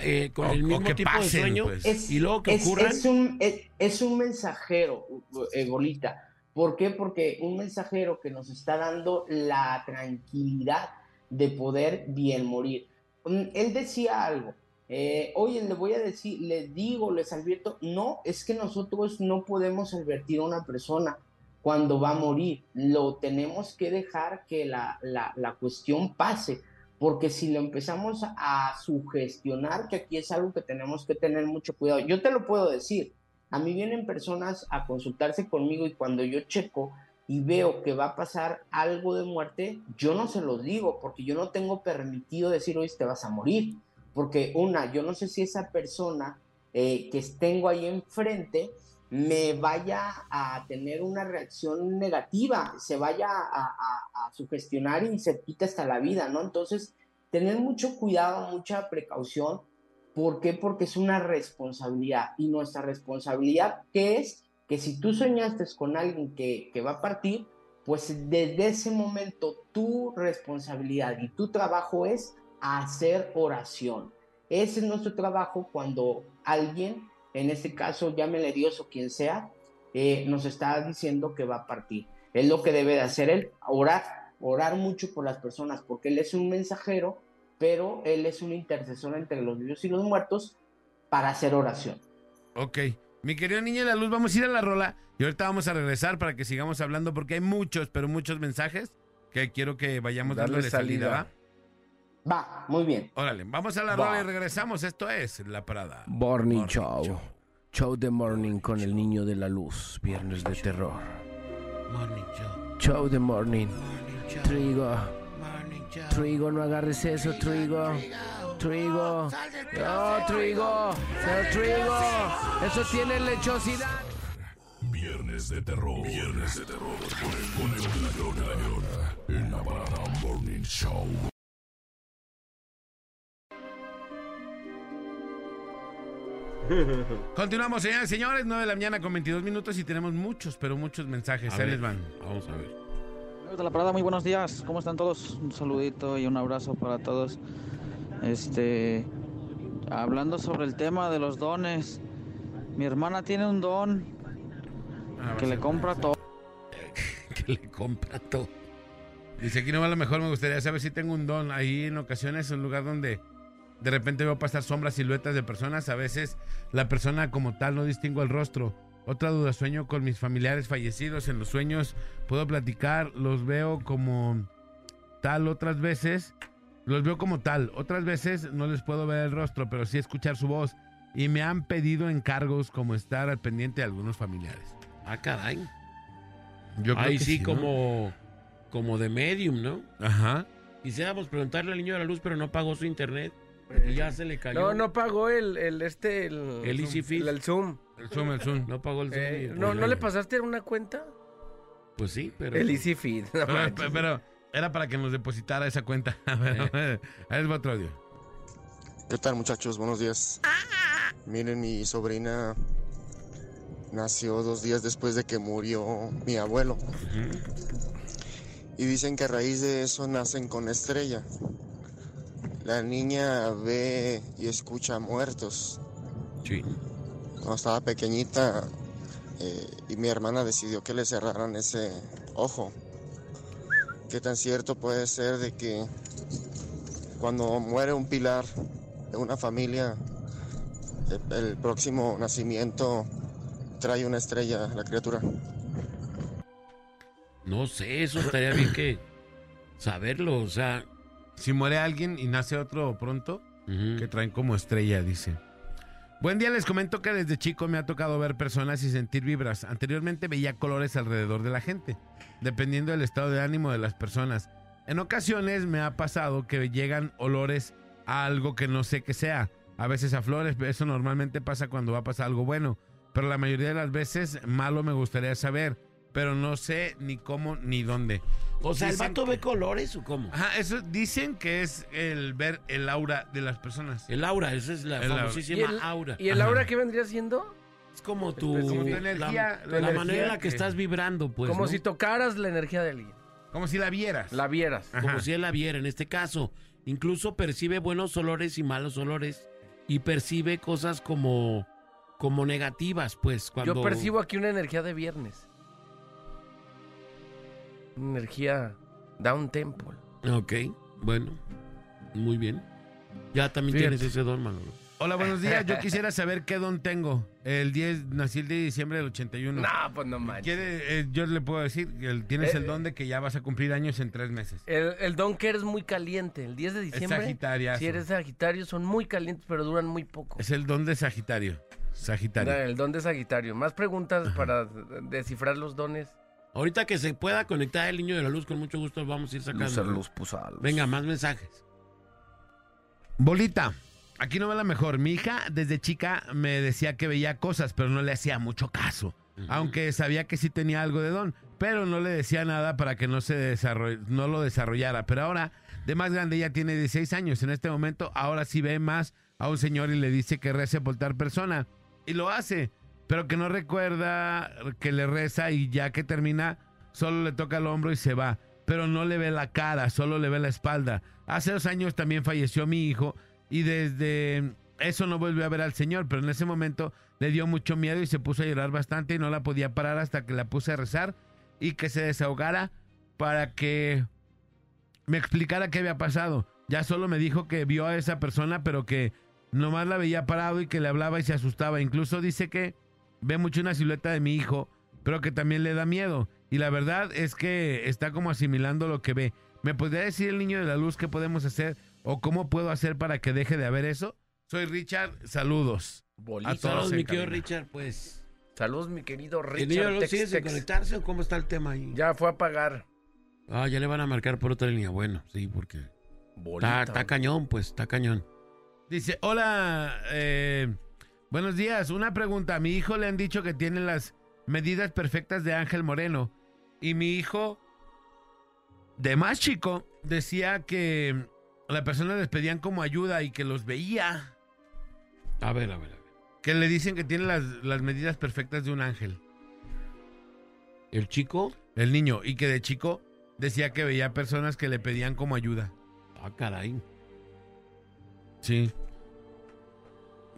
eh, con O- el mismo que tipo pasen, de sueño pues. es, y luego que es- ocurran. es un, es, es un mensajero, eh, Bolita. ¿Por qué? Porque un mensajero que nos está dando la tranquilidad de poder bien morir. Mm, Él decía algo. eh, Oye, le voy a decir, les digo, les advierto, no, es que nosotros no podemos advertir a una persona cuando va a morir. Lo tenemos que dejar que la, la, la cuestión pase, porque si lo empezamos a sugestionar, que aquí es algo que tenemos que tener mucho cuidado. Yo te lo puedo decir, a mí vienen personas a consultarse conmigo y cuando yo checo y veo que va a pasar algo de muerte, yo no se los digo porque yo no tengo permitido decir, hoy te vas a morir. Porque una, yo no sé si esa persona eh, que tengo ahí enfrente me vaya a tener una reacción negativa, se vaya a, a- a sugestionar y se quita hasta la vida, ¿no? Entonces, tener mucho cuidado, mucha precaución. ¿Por qué? Porque es una responsabilidad. Y nuestra responsabilidad, ¿qué es? Que si tú soñaste con alguien que, que va a partir, pues desde ese momento tu responsabilidad y tu trabajo es hacer oración. Ese es nuestro trabajo cuando alguien, en este caso llámele Dios o quien sea, eh, nos está diciendo que va a partir. Es lo que debe de hacer él, orar, orar mucho por las personas, porque él es un mensajero, pero él es un intercesor entre los vivos y los muertos para hacer oración. Ok. Mi querido niño de la luz, vamos a ir a la rola y ahorita vamos a regresar para que sigamos hablando porque hay muchos, pero muchos mensajes que quiero que vayamos Darle dándole salida, salida. ¿va? Va, muy bien. Órale, vamos a la Va. rola y regresamos. Esto es La Parada. Morning, Morning Show. Show. Show de Morning con el niño de la luz. Viernes de terror. Morning Show. Show the morning. Show. Trigo. Morning show. Trigo, no agarres eso, Trigo. Trigo. No, Trigo. No, Trigo. Eso tiene lechosidad. Viernes de terror. Viernes de terror. Con el de la llorona. La llorona. En la parada Morning Show. Continuamos, señores y señores. 9 de la mañana con 22 minutos y tenemos muchos, pero muchos mensajes. A Ahí les van. Vamos a ver. De la parada, muy buenos días. ¿Cómo están todos? Un saludito y un abrazo para todos. Este, hablando sobre el tema de los dones, mi hermana tiene un don Ah, que a le compra todo. Que le compra todo. Dice aquí no va lo mejor, me gustaría saber si tengo un don. Ahí en ocasiones es un lugar donde de repente veo pasar sombras, siluetas de personas. A veces la persona como tal no distingo el rostro. Otra duda, sueño con mis familiares fallecidos. En los sueños puedo platicar, los veo como tal otras veces. Los veo como tal. Otras veces no les puedo ver el rostro, pero sí escuchar su voz. Y me han pedido encargos como estar al pendiente de algunos familiares. Ah, caray. Yo creo Ahí que sí, como, como de medium, ¿no? Ajá. Quisiéramos preguntarle al niño de la luz, pero no pagó su internet. Y ya se le cayó. No, no pagó el, el este, el... El Easy Fit. el, el Zoom. El zoom, el zoom. No pagó el Zoom Eh, y- no, pues, ¿No le pasaste una cuenta? Pues sí, pero. El Easy Fit. no Pero, era para que nos depositara esa cuenta. A ver, ahí les va otro audio. ¿Qué tal muchachos? Buenos días. Miren, mi sobrina nació dos días después de que murió mi abuelo. Y dicen que a raíz de eso nacen con estrella. La niña ve y escucha muertos. Sí. Cuando estaba pequeñita eh, y mi hermana decidió que le cerraran ese ojo. ¿Qué tan cierto puede ser de que cuando muere un pilar de una familia, el, el próximo nacimiento trae una estrella a la criatura? No sé, eso estaría bien que saberlo, o sea. Si muere alguien y nace otro pronto, que traen como estrella, dice. Buen día, les comento que desde chico me ha tocado ver personas y sentir vibras. Anteriormente veía colores alrededor de la gente, dependiendo del estado de ánimo de las personas. En ocasiones me ha pasado que llegan olores a algo que no sé qué sea. A veces a flores, eso normalmente pasa cuando va a pasar algo bueno. Pero la mayoría de las veces malo me gustaría saber, pero no sé ni cómo ni dónde. O sea, ¿el vato que- ve colores o cómo? Ajá, eso dicen que es el ver el aura de las personas. El aura, esa es la El aura. famosísima ¿Y el, aura. ¿Y el Ajá. aura qué vendría siendo? Es como tu, como energía, la, la energía manera en la que, que- estás vibrando, pues. Como ¿no? si tocaras la energía de alguien. Como si la vieras. La vieras. Ajá. Como si él la viera en este caso. Incluso percibe buenos olores y malos olores. Y percibe cosas como, como negativas, pues. Cuando... Yo percibo aquí una energía de viernes. Una energía down temple. Ok, bueno. Muy bien. Ya también Fíjate. tienes ese don, Manolo. Hola, buenos días. Yo quisiera saber qué don tengo. El 10, nací el 10 de diciembre del 81. No, pues no manches. Eh, yo le puedo decir, el- tienes Eh, el don de que ya vas a cumplir años en tres meses. El, el don que eres muy caliente. El 10 de diciembre. Sagitariazo. Si eres Sagitario, son muy calientes, pero duran muy poco. Es el don de Sagitario. Sagitario. El don de Sagitario. Más preguntas para descifrar los dones. Ahorita que se pueda conectar el niño de la luz, con mucho gusto vamos a ir sacando. Venga, más mensajes. Bolita. Aquí no va la mejor. Mi hija desde chica me decía que veía cosas, pero no le hacía mucho caso. Aunque sabía que sí tenía algo de don, pero no le decía nada para que no se desarroll- no lo desarrollara. Pero ahora, de más grande, ella tiene 16 años. En este momento, ahora sí ve más a un señor y le dice que rece por tal persona. Y lo hace, pero que no recuerda que le reza y ya que termina, solo le toca el hombro y se va. Pero no le ve la cara, solo le ve la espalda. Hace dos años también falleció mi hijo y desde eso no volvió a ver al señor, pero en ese momento le dio mucho miedo y se puso a llorar bastante y no la podía parar hasta que la puse a rezar y que se desahogara para que me explicara qué había pasado. Ya solo me dijo que vio a esa persona, pero que nomás la veía parado y que le hablaba y se asustaba. Incluso dice que ve mucho una silueta de mi hijo, pero que también le da miedo. Y la verdad es que está como asimilando lo que ve. ¿Me podría decir el niño de la luz qué podemos hacer o cómo puedo hacer para que deje de haber eso? Soy Richard, saludos. A todos Saludos, mi querido. Richard, pues. Saludos, mi querido ¿El niño Richard sigue sin Tex-Tex. conectarse o cómo está el tema ahí? Ya fue a pagar. Ah, ya le van a marcar por otra línea. Bueno, sí, porque Bolita, está, está cañón, pues, está cañón. Dice, hola, eh, buenos días. Una pregunta. A mi hijo le han dicho que tiene las medidas perfectas de Ángel Moreno. Y mi hijo, de más chico, decía que la persona les pedían como ayuda y que los veía. A ver, a ver, a ver. Que le dicen que tiene las, las medidas perfectas de un ángel. ¿El chico? El niño. Y que de chico decía que veía personas que le pedían como ayuda. Ah, caray. Sí.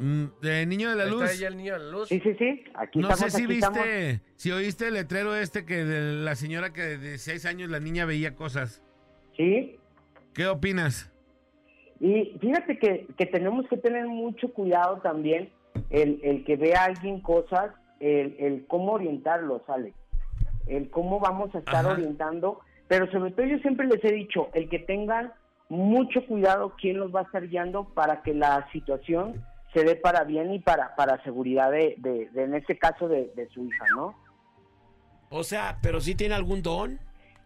Mm, De niño de la Ahí luz. está ya el niño de la luz. Sí, sí, sí. Aquí No sé si aquí estamos. viste, si oíste el letrero este que de la señora que de seis años la niña veía cosas. Sí. ¿Qué opinas? Y fíjate que, que tenemos que tener mucho cuidado también el, el que vea a alguien cosas, el, el cómo orientarlos, Alex. El cómo vamos a estar Ajá. orientando. Pero sobre todo yo siempre les he dicho, el que tengan mucho cuidado quién los va a estar guiando para que la situación se dé para bien y para, para seguridad de, de- de, en este caso, de, de su hija, ¿no? O sea, ¿pero sí tiene algún don?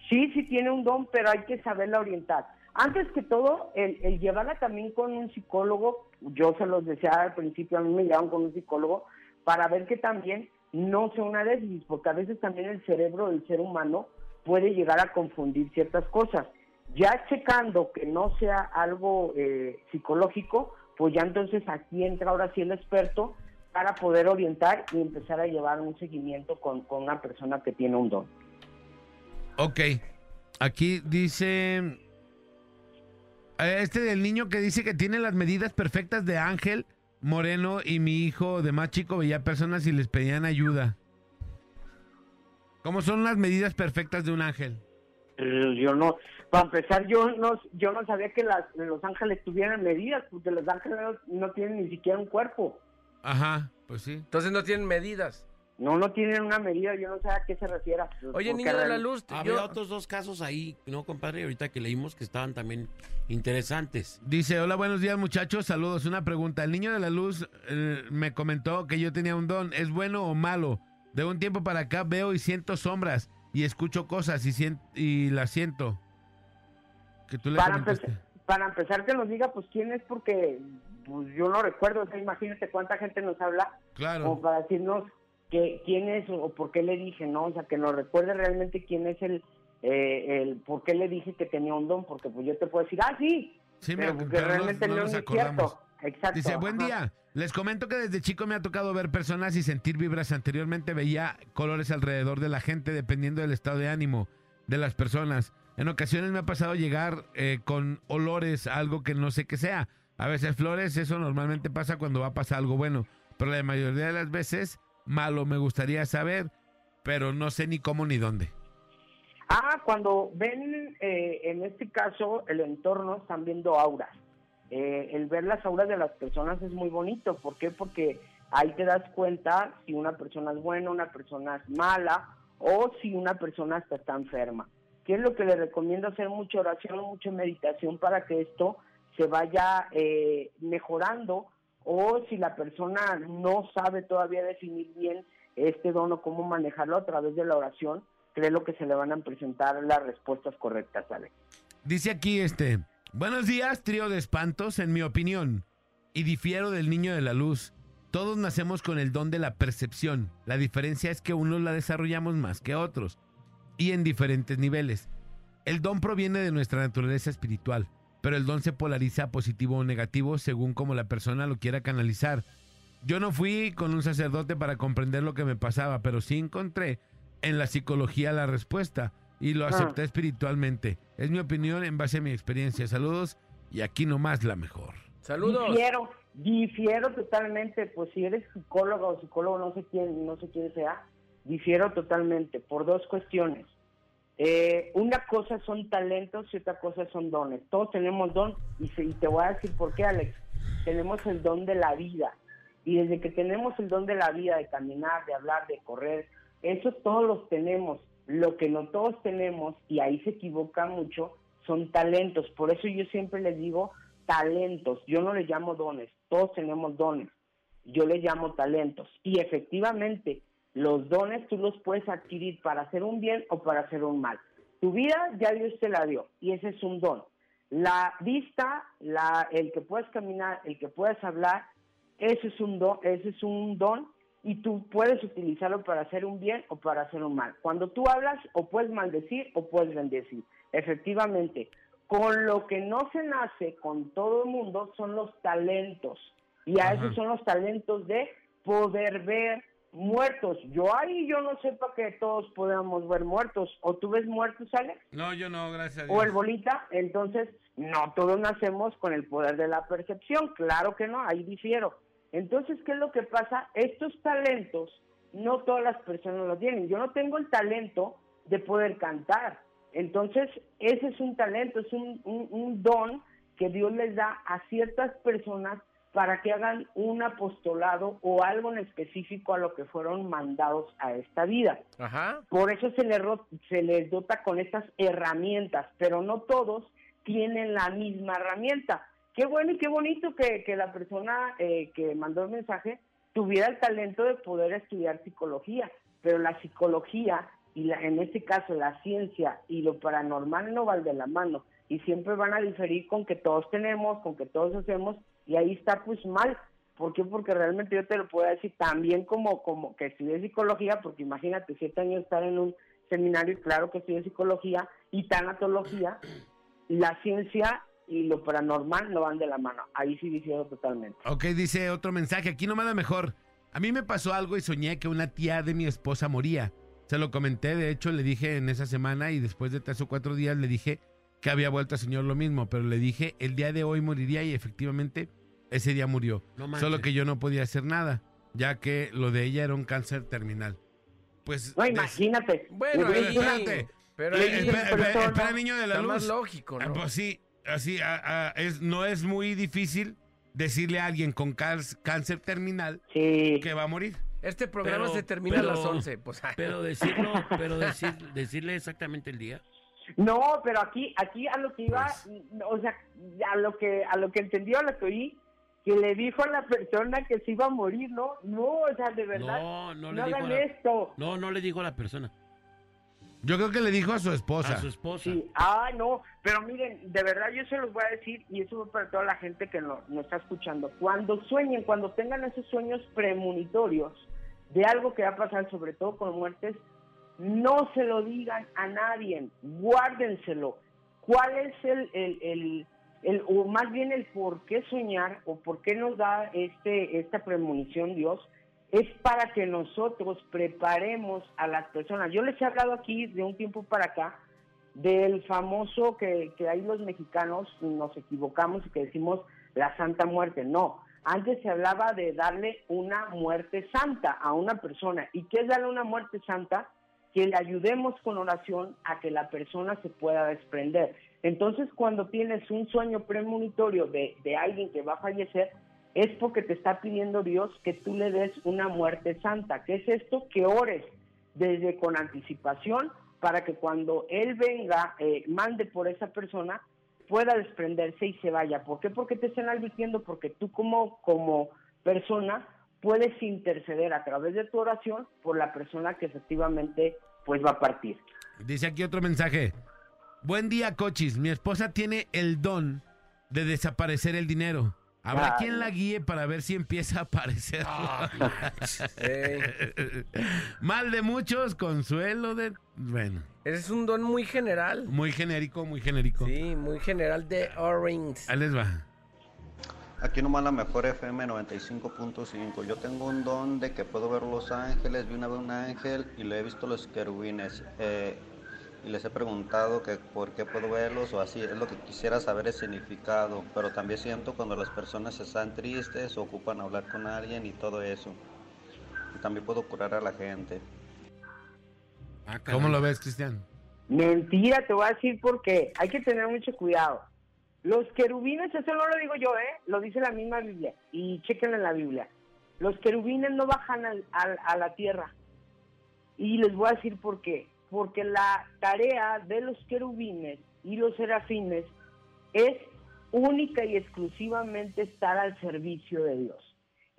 Sí, sí tiene un don, pero hay que saberla orientar. Antes que todo, el, el llevarla también con un psicólogo, yo se los decía al principio, a mí me llevaron con un psicólogo, para ver que también no sea una déficit, porque a veces también el cerebro del ser humano puede llegar a confundir ciertas cosas. Ya checando que no sea algo eh, psicológico, pues ya entonces aquí entra ahora sí el experto para poder orientar y empezar a llevar un seguimiento con, con una persona que tiene un don. Ok. Aquí dice. eh, Este del niño que dice que tiene las medidas perfectas de Ángel Moreno y mi hijo de más chico veía personas y les pedían ayuda. ¿Cómo son las medidas perfectas de un ángel? Eh, Yo no, para empezar, yo no, yo no sabía que las, los ángeles tuvieran medidas, porque los ángeles no, no tienen ni siquiera un cuerpo. Ajá, pues sí. Entonces no tienen medidas. No, no tienen una medida, yo no sé a qué se refiere. Oye, niño de la luz, Había yo- otros dos casos ahí, ¿no, compadre? Ahorita que leímos que estaban también interesantes. Dice, hola, buenos días muchachos, saludos. Una pregunta, el niño de la luz eh, me comentó que yo tenía un don, ¿es bueno o malo? De un tiempo para acá veo y siento sombras y escucho cosas y, y las siento. Que tú le para, empezar, para empezar que nos diga, pues quién es, porque pues, yo no recuerdo, o sea, imagínate cuánta gente nos habla, Claro. como para decirnos que, quién es o por qué le dije, ¿no? O sea, que nos recuerde realmente quién es el, eh, el por qué le dije que tenía un don, porque pues yo te puedo decir, ah, sí, Sí, pero me- porque pero no- realmente no no, nos es cierto. Exacto. Dice, buen ajá. día. Les comento que desde chico me ha tocado ver personas y sentir vibras. Anteriormente veía colores alrededor de la gente dependiendo del estado de ánimo de las personas. En ocasiones me ha pasado llegar eh, con olores, algo que no sé qué sea. A veces flores, eso normalmente pasa cuando va a pasar algo bueno. Pero la mayoría de las veces, malo me gustaría saber, pero no sé ni cómo ni dónde. Ah, cuando ven, eh, en este caso, el entorno, están viendo auras. Eh, el ver las auras de las personas es muy bonito. ¿Por qué? Porque ahí te das cuenta si una persona es buena, una persona es mala o si una persona hasta está enferma. ¿Qué es lo que le recomiendo? Hacer mucha oración, mucha meditación para que esto se vaya eh, mejorando o si la persona no sabe todavía definir bien este don o cómo manejarlo a través de la oración, creo que se le van a presentar las respuestas correctas, Alex. Dice aquí este, buenos días, trío de espantos, en mi opinión, y difiero del niño de la luz. Todos nacemos con el don de la percepción. La diferencia es que unos la desarrollamos más que otros, y en diferentes niveles. El don proviene de nuestra naturaleza espiritual, pero el don se polariza a positivo o negativo según como la persona lo quiera canalizar. Yo no fui con un sacerdote para comprender lo que me pasaba, pero sí encontré en la psicología la respuesta y lo Ah. acepté espiritualmente. Es mi opinión en base a mi experiencia. Saludos y aquí nomás la mejor. Saludos. Difiero, difiero totalmente, pues si eres psicólogo o psicólogo, no sé quién, no sé quién sea, difiero totalmente por dos cuestiones. Eh, una cosa son talentos y otra cosa son dones. Todos tenemos don y, se- y te voy a decir por qué, Alex. Tenemos el don de la vida. Y desde que tenemos el don de la vida, de caminar, de hablar, de correr, esos todos los tenemos. Lo que no todos tenemos, y ahí se equivoca mucho, son talentos. Por eso yo siempre les digo talentos. Yo no les llamo dones. Todos tenemos dones. Yo les llamo talentos. Y efectivamente, Los dones tú los puedes adquirir para hacer un bien o para hacer un mal. Tu vida ya Dios te la dio y ese es un don. La vista, la, el que puedes caminar, el que puedes hablar, ese es un don, ese es un don y tú puedes utilizarlo para hacer un bien o para hacer un mal. Cuando tú hablas, o puedes maldecir o puedes bendecir. Efectivamente, con lo que no se nace con todo el mundo son los talentos. Y a Ajá. esos son los talentos de poder ver muertos. Yo ahí yo no sepa que todos podamos ver muertos. ¿O tú ves muertos, Alex? No, yo no, gracias a o el bolita, entonces no todos nacemos con el poder de la percepción, claro que no, ahí difiero. Entonces, ¿qué es lo que pasa? Estos talentos no todas las personas los tienen. Yo no tengo el talento de poder cantar. Entonces, ese es un talento, es un, un- un don que Dios les da a ciertas personas para que hagan un apostolado o algo en específico a lo que fueron mandados a esta vida. Ajá. Por eso se les, se les dota con estas herramientas, pero no todos tienen la misma herramienta. Qué bueno y qué bonito que, que la persona eh, que mandó el mensaje tuviera el talento de poder estudiar psicología, pero la psicología y la, en este caso la ciencia y lo paranormal no van de la mano y siempre van a diferir con que todos tenemos, con que todos hacemos y ahí está pues mal. ¿Por qué? Porque realmente yo te lo puedo decir también como, como que estudié psicología, porque imagínate, siete años estar en un seminario, y claro que estudié psicología y tanatología, la ciencia y lo paranormal no van de la mano. Ahí sí difiero totalmente. Ok, dice otro mensaje. Aquí no me da mejor. A mí me pasó algo y soñé que una tía de mi esposa moría. Se lo comenté, de hecho, le dije en esa semana y después de tres o cuatro días le dije que había vuelto al Señor lo mismo, pero le dije el día de hoy moriría y efectivamente ese día murió. No. Solo que yo no podía hacer nada, ya que lo de ella era un cáncer terminal. Pues. No, imagínate. Bueno, ahí- espérate. Pero espera, espera, persona- espera, niño de la luz. más lógico, Ah, ¿no? Pues sí, así, ah, ah, es, no es muy difícil decirle a alguien con cáncer terminal Sí. que va a morir. Este programa Pero- se termina a las 11. Pues, Pero decirlo, pero decir, decirle exactamente el día. No, pero aquí, aquí a lo que iba, Pues. o sea, a lo que, a lo que entendió, a lo que oí, que le dijo a la persona que se iba a morir, ¿no? No, o sea, de verdad, No, no no, le dijo a hagan la, esto. no, no le dijo a la persona, Yo creo que le dijo a su esposa. a su esposa. Sí, ah, no, pero miren, de verdad yo se los voy a decir, y eso va para toda la gente que no- nos está escuchando. Cuando sueñen, cuando tengan esos sueños premonitorios de algo que va a pasar, sobre todo con muertes, no se lo digan a nadie, guárdenselo. ¿Cuál es el, el, el, el- o más bien el por qué soñar, o por qué nos da este, esta premonición Dios? es para que nosotros preparemos a las personas. Yo les he hablado aquí de un tiempo para acá del famoso que, que hay los mexicanos nos equivocamos y que decimos la Santa Muerte. No, antes se hablaba de darle una muerte santa a una persona. ¿Y qué es darle una muerte santa? Que le ayudemos con oración a que la persona se pueda desprender. Entonces, cuando tienes un sueño premonitorio de, de alguien que va a fallecer, es porque te está pidiendo Dios que tú le des una muerte santa. ¿Qué es esto? Que ores desde con anticipación para que cuando Él venga, eh, mande por esa persona, pueda desprenderse y se vaya. ¿Por qué? Porque te están advirtiendo, porque tú como, como persona puedes interceder a través de tu oración por la persona que efectivamente pues va a partir. Dice aquí otro mensaje. Buen día, cochis. Mi esposa tiene el don de desaparecer el dinero. Habrá Ay. quien la guíe para ver si empieza a aparecer. Mal de muchos, consuelo de... Bueno, ese es un don muy general. muy genérico, muy genérico. Sí, muy general de Orange. Ahí les va. Aquí nomás la mejor FM 95.5. Yo tengo un don de que puedo ver los ángeles. Vi una vez un ángel y le he visto los querubines. Eh, y les he preguntado que por qué puedo verlos o así. Es lo que quisiera saber el significado. Pero también siento cuando las personas están tristes o ocupan hablar con alguien y todo eso. Y también puedo curar a la gente. Ah. ¿Cómo lo ves, Cristian? Mentira, te voy a decir porque hay que tener mucho cuidado. Los querubines, eso no lo digo yo, ¿eh? Lo dice la misma Biblia. Y chequenlo en la Biblia. Los querubines no bajan al- al- a la tierra. Y les voy a decir por qué. Porque la tarea de los querubines y los serafines es única y exclusivamente estar al servicio de Dios.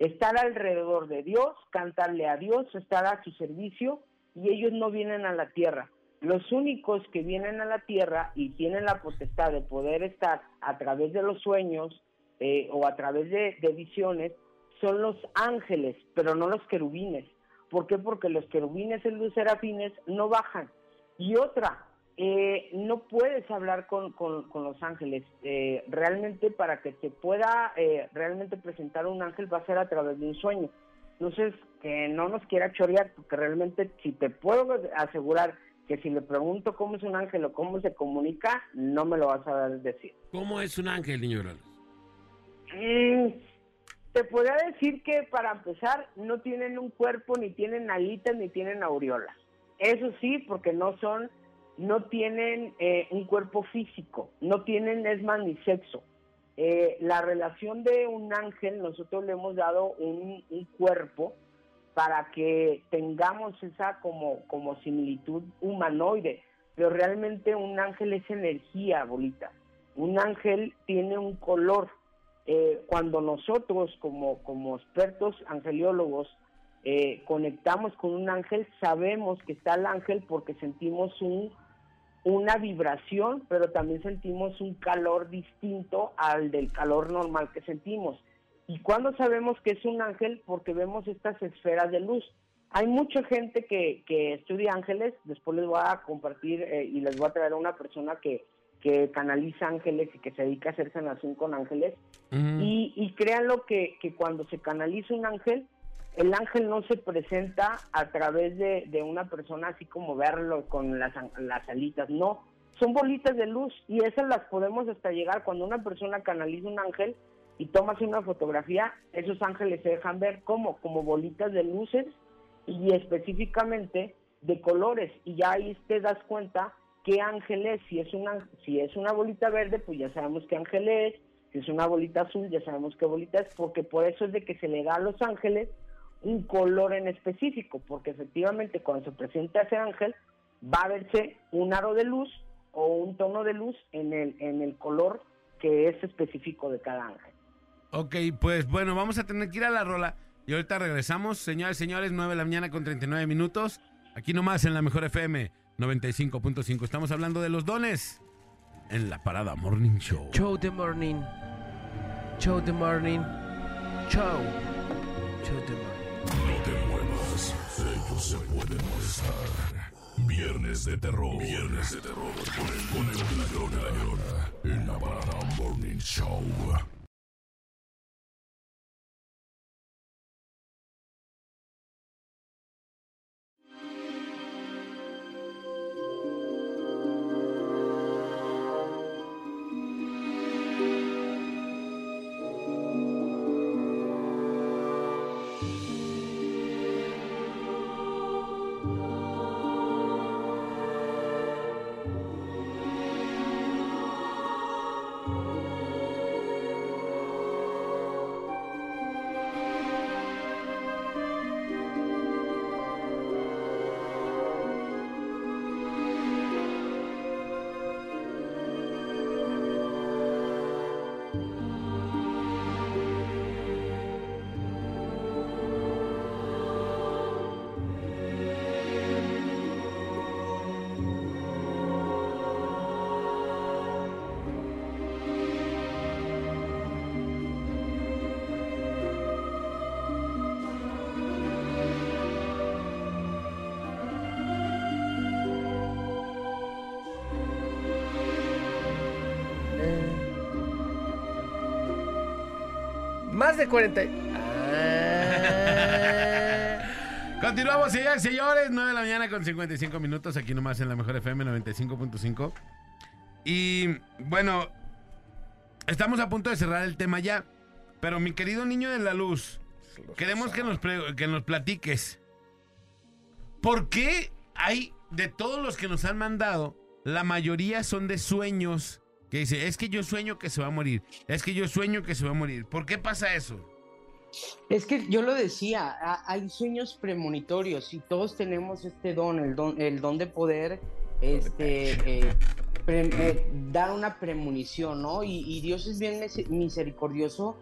estar alrededor de Dios, cantarle a Dios, estar a su servicio y ellos no vienen a la tierra. Los únicos que vienen a la tierra y tienen la potestad de poder estar a través de los sueños eh, o a través de, visiones son los ángeles, pero no los querubines. ¿Por qué? Porque los querubines y los serafines no bajan. Y otra, eh, no puedes hablar con los ángeles. Eh, realmente para que te pueda eh, realmente presentar un ángel va a ser a través de un sueño. Entonces, que no nos quiera chorear, porque realmente si te puedo asegurar que si le pregunto cómo es un ángel o cómo se comunica, no me lo vas a decir. ¿Cómo es un ángel, niño? Mm, te podría decir que para empezar no tienen un cuerpo, ni tienen alitas, ni tienen aureolas. Eso sí, porque no son, no tienen eh, un cuerpo físico, no tienen esma ni sexo. Eh, la relación de un ángel, nosotros le hemos dado un, un cuerpo para que tengamos esa como, como similitud humanoide, pero realmente un ángel es energía, bolita. Un ángel tiene un color, eh, cuando nosotros como, como expertos angeliólogos eh, conectamos con un ángel, sabemos que está el ángel porque sentimos un, una vibración, pero también sentimos un calor distinto al del calor normal que sentimos. ¿Y cuando sabemos que es un ángel? Porque vemos estas esferas de luz. Hay mucha gente que, que estudia ángeles, después les voy a compartir eh, y les voy a traer a una persona que, que canaliza ángeles y que se dedica a hacer sanación con ángeles. Y, y créanlo que, que cuando se canaliza un ángel, el ángel no se presenta a través de, de una persona así como verlo con las, las alitas, no, son bolitas de luz y esas las podemos hasta llegar cuando una persona canaliza un ángel y tomas una fotografía, esos ángeles se dejan ver como, como bolitas de luces y específicamente de colores. Y ya ahí te das cuenta qué ángel es, si es una, si es una bolita verde, pues ya sabemos qué ángel es, si es una bolita azul, ya sabemos qué bolita es, porque por eso es de que se le da a los ángeles un color en específico, porque efectivamente cuando se presenta ese ángel va a verse un aro de luz o un tono de luz en el, en el color que es específico de cada ángel. Ok, pues bueno, vamos a tener que ir a la rola. Y ahorita regresamos, señores, señores, 9 de la mañana con 39 minutos. Aquí nomás en la mejor FM 95.5. Estamos hablando de los dones en la parada Morning Show. Show the morning. Show the morning. Show. Show the morning. No te muevas, ellos se pueden molestar. Viernes de terror. Viernes de terror con el, con el la Llorona en la Parada Morning Show. De 40. y- Continuamos, señores, señores. 9 de la mañana con 55 minutos. Aquí nomás en la mejor FM 95.5. Y bueno, estamos a punto de cerrar el tema ya. Pero mi querido niño de la luz, queremos que nos, que nos platiques. ¿Por qué hay de todos los que nos han mandado, la mayoría son de sueños? Que dice, es que yo sueño que se va a morir. Es que yo sueño que se va a morir. ¿Por qué pasa eso? Es que yo lo decía, ha- hay sueños premonitorios y todos tenemos este don, el don, el don de poder este, eh, eh, dar una premonición, ¿no? Y, y Dios es bien mis- misericordioso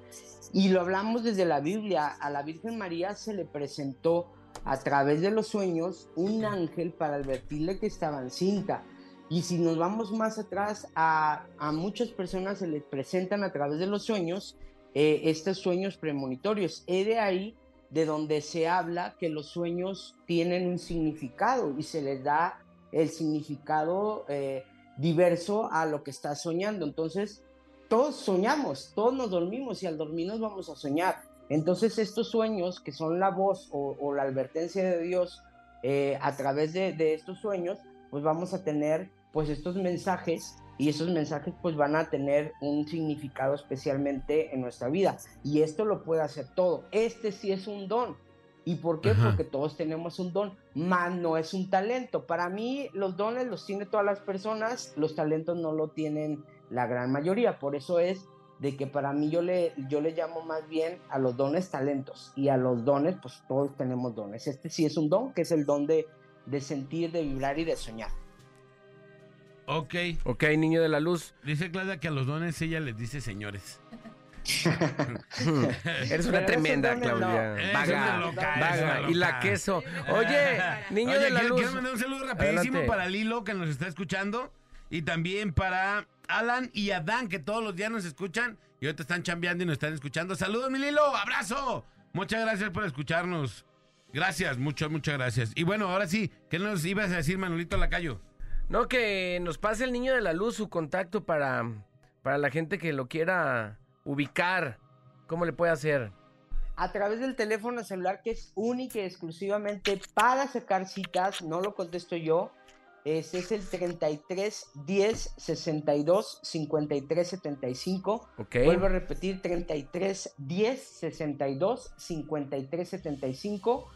y lo hablamos desde la Biblia. A la Virgen María se le presentó a través de los sueños un ángel para advertirle que estaba encinta. Y si nos vamos más atrás, a, a muchas personas se les presentan a través de los sueños eh, estos sueños premonitorios. Es de ahí de donde se habla que los sueños tienen un significado y se les da el significado eh, diverso a lo que estás soñando. Entonces, todos soñamos, todos nos dormimos y al dormirnos vamos a soñar. Entonces, estos sueños que son la voz o, la advertencia de Dios eh, a través de, de estos sueños, pues vamos a tener pues estos mensajes y esos mensajes pues van a tener un significado especialmente en nuestra vida. Y esto lo puede hacer todo. Este sí es un don. ¿Y por qué? Ajá. Porque todos tenemos un don, más no es un talento. Para mí los dones los tiene todas las personas, los talentos no lo tienen la gran mayoría. Por eso es de que para mí yo le, yo le llamo más bien a los dones talentos y a los dones pues todos tenemos dones. Este sí es un don, que es el don de, de sentir, de vibrar y de soñar. Ok. Ok, niño de la luz. Dice Claudia que a los dones ella les dice señores. Eres una Pero tremenda, dones no. Claudia. Eres Vaga, loca, vaga. Y la queso. Oye, niño Oye, de la quiero, luz. quiero mandar un saludo rapidísimo Adelante. para Lilo que nos está escuchando y también para Alan y Adán que todos los días nos escuchan y ahorita están chambeando y nos están escuchando. Saludos, mi Lilo, abrazo. Muchas gracias por escucharnos. Gracias, muchas, muchas gracias. Y bueno, ahora sí, ¿qué nos ibas a decir, Manolito Lacayo? No, que nos pase el niño de la luz su contacto para, para la gente que lo quiera ubicar. ¿Cómo le puede hacer? a través del teléfono celular que es única y exclusivamente para sacar citas, no lo contesto yo. Ese es el 33 10 62 53 75. Ok. Vuelvo a repetir 33 10 62 53 75.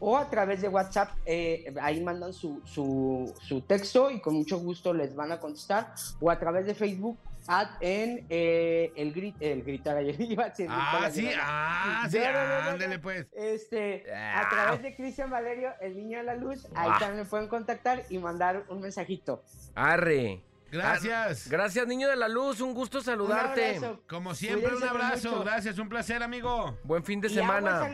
O a través de WhatsApp, eh, ahí mandan su, su, su texto y con mucho gusto les van a contestar. O a través de Facebook at- en eh, el, grit, el gritar ayer. iba a decir Ah, sí, ayer, ah, sí, ándele pues. Este, Ah. a través de Cristian Valerio, el niño de la luz, ahí Ah. también me pueden contactar y mandar un mensajito. Arre. Gracias. Gracias, niño de la luz. Un gusto saludarte. Un abrazo. Como siempre, un Cuídense abrazo. mucho. Gracias, un placer, amigo. Buen fin de Y agua, semana.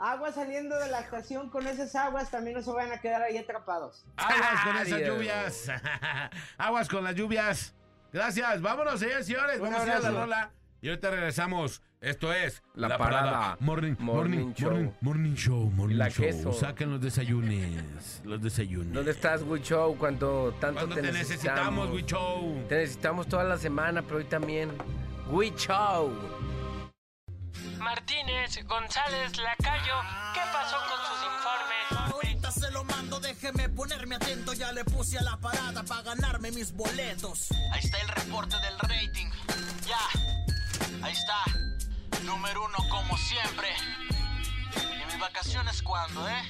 Agua saliendo de la estación con esas aguas, también no se vayan a quedar ahí atrapados. Aguas con esas lluvias. Aguas con las lluvias. Gracias. Vámonos, señores señores. Vamos a ir a la rola. Y ahorita regresamos. Esto es La Parada Morning, Morning morning, Show. morning, morning show. Morning la show. queso. Saquen los desayunes. Los desayunes. ¿Dónde estás, Wichow? Cuando tanto Cuando te, te necesitamos, Wichow. Te necesitamos toda la semana, pero hoy también. Wichow. Martínez, González, Lacayo, ¿qué pasó con sus informes? Ahorita se lo mando, déjeme ponerme atento. Ya le puse a la parada para ganarme mis boletos. Ahí está el reporte del rating. Ya, ahí está. Número uno como siempre. ¿Y mis vacaciones cuándo, eh?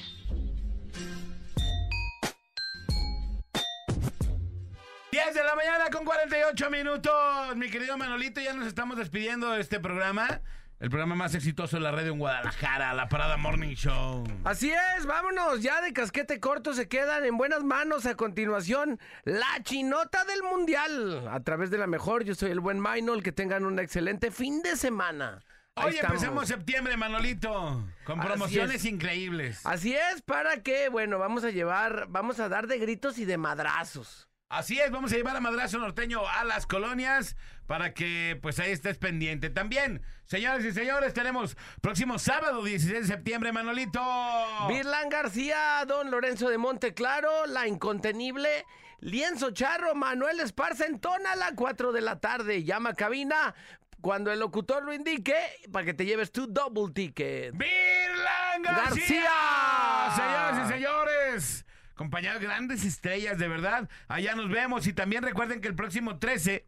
Diez de la mañana con 48 minutos. Mi querido Manolito, ya nos estamos despidiendo de este programa. El programa más exitoso de la red en Guadalajara, la Parada Morning Show. Así es, vámonos, ya de casquete corto se quedan en buenas manos a continuación la chinota del mundial. A través de la mejor, yo soy el buen Maynol, que tengan un excelente fin de semana. Hoy empezamos septiembre, Manolito, con promociones es. increíbles. Así es, para que, bueno, vamos a llevar, vamos a dar de gritos y de madrazos. Así es, vamos a llevar a Madrazo Norteño a las colonias para que pues ahí estés pendiente. También, señores y señores, tenemos próximo sábado 16 de septiembre, Manolito. Virlán García, Don Lorenzo de Monteclaro, La Incontenible, Lienzo Charro, Manuel Esparza en Tónala, 4 de la tarde. Llama a cabina cuando el locutor lo indique para que te lleves tu double ticket. Virlan García. García. Señoras y señores, compañeros grandes estrellas, de verdad. Allá nos vemos y también recuerden que el próximo 13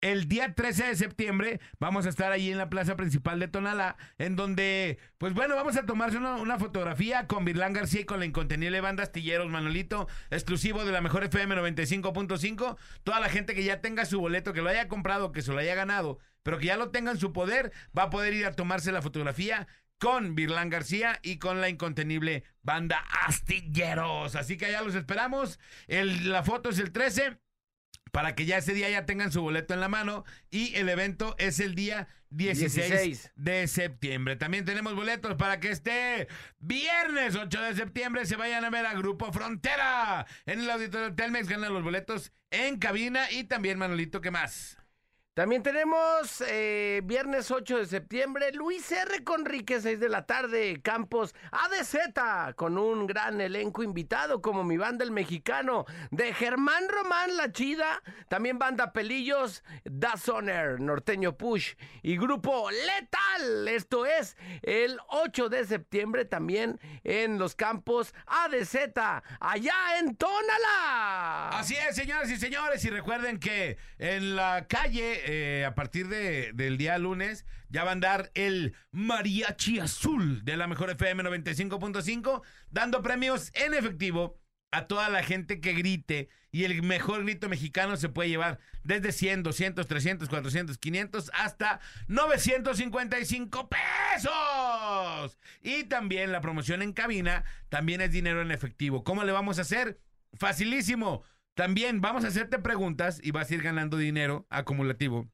el día 13 de septiembre vamos a estar ahí en la plaza principal de Tonalá, en donde, pues bueno, vamos a tomarse una, una fotografía con Virlán García y con la incontenible banda Astilleros Manolito, exclusivo de la mejor FM 95.5. Toda la gente que ya tenga su boleto, que lo haya comprado, que se lo haya ganado, pero que ya lo tenga en su poder, va a poder ir a tomarse la fotografía con Virlán García y con la incontenible banda Astilleros. Así que allá los esperamos. El- la foto es el 13. para que ya ese día ya tengan su boleto en la mano. Y el evento es el día 16, 16. de septiembre. También tenemos boletos para que este viernes 8 de septiembre se vayan a ver a Grupo Frontera en el auditorio Telmex. Ganan los boletos en cabina y también, Manolito, ¿qué más? También tenemos eh, viernes 8 de septiembre, Luis R. Conrique, 6 de la tarde, Campos ADZ, con un gran elenco invitado como mi banda El Mexicano, de Germán Román La Chida, también banda Pelillos, Da Soner, Norteño Push y Grupo Letal. Esto es el 8 de septiembre también en los campos ADZ, allá en Tónala. Así es, señoras y señores, y recuerden que en la calle, eh, a partir de- del día lunes, ya va a andar el Mariachi Azul de la Mejor FM 95.5, dando premios en efectivo a toda la gente que grite. Y el mejor grito mexicano se puede llevar desde 100, 200, 300, 400, 500 hasta 955 pesos. Y también la promoción en cabina también es dinero en efectivo. ¿Cómo le vamos a hacer? Facilísimo. También vamos a hacerte preguntas y vas a ir ganando dinero acumulativo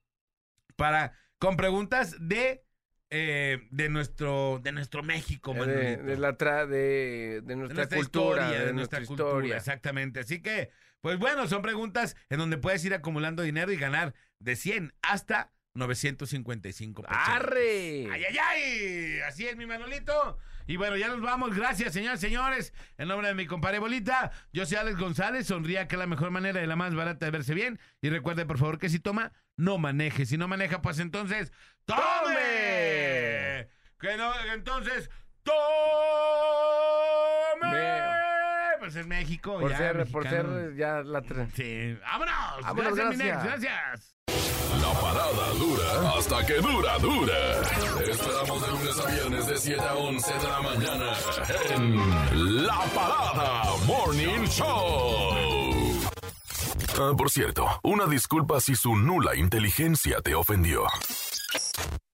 para con preguntas de eh, de nuestro de nuestro México, De, de la tra- de, de De nuestra, cultura, historia, de, nuestra, cultura, historia. exactamente. Así que, pues bueno, son preguntas en donde puedes ir acumulando dinero y ganar de 100 hasta 955 pesos. ¡Arre! ¡Ay, ay, ay! Así es, mi Manolito. Y bueno, ya nos vamos. Gracias, señores, señores. En nombre de mi compadre Bolita, yo soy Alex González. Sonría que es la mejor manera y la más barata de verse bien. Y recuerde, por favor, que si toma, no maneje. Si no maneja, pues entonces, ¡tome! Que no, entonces, ¡tome! Pues en México, Por ya, ser, por mexicano. ser ya la tra- Sí. ¡Vámonos! Vámonos, gracias, mi gracias. La parada dura hasta que dura, dura. Te esperamos de lunes a viernes de 7 a 11 de la mañana en La Parada Morning Show. Ah, por cierto, una disculpa si su nula inteligencia te ofendió.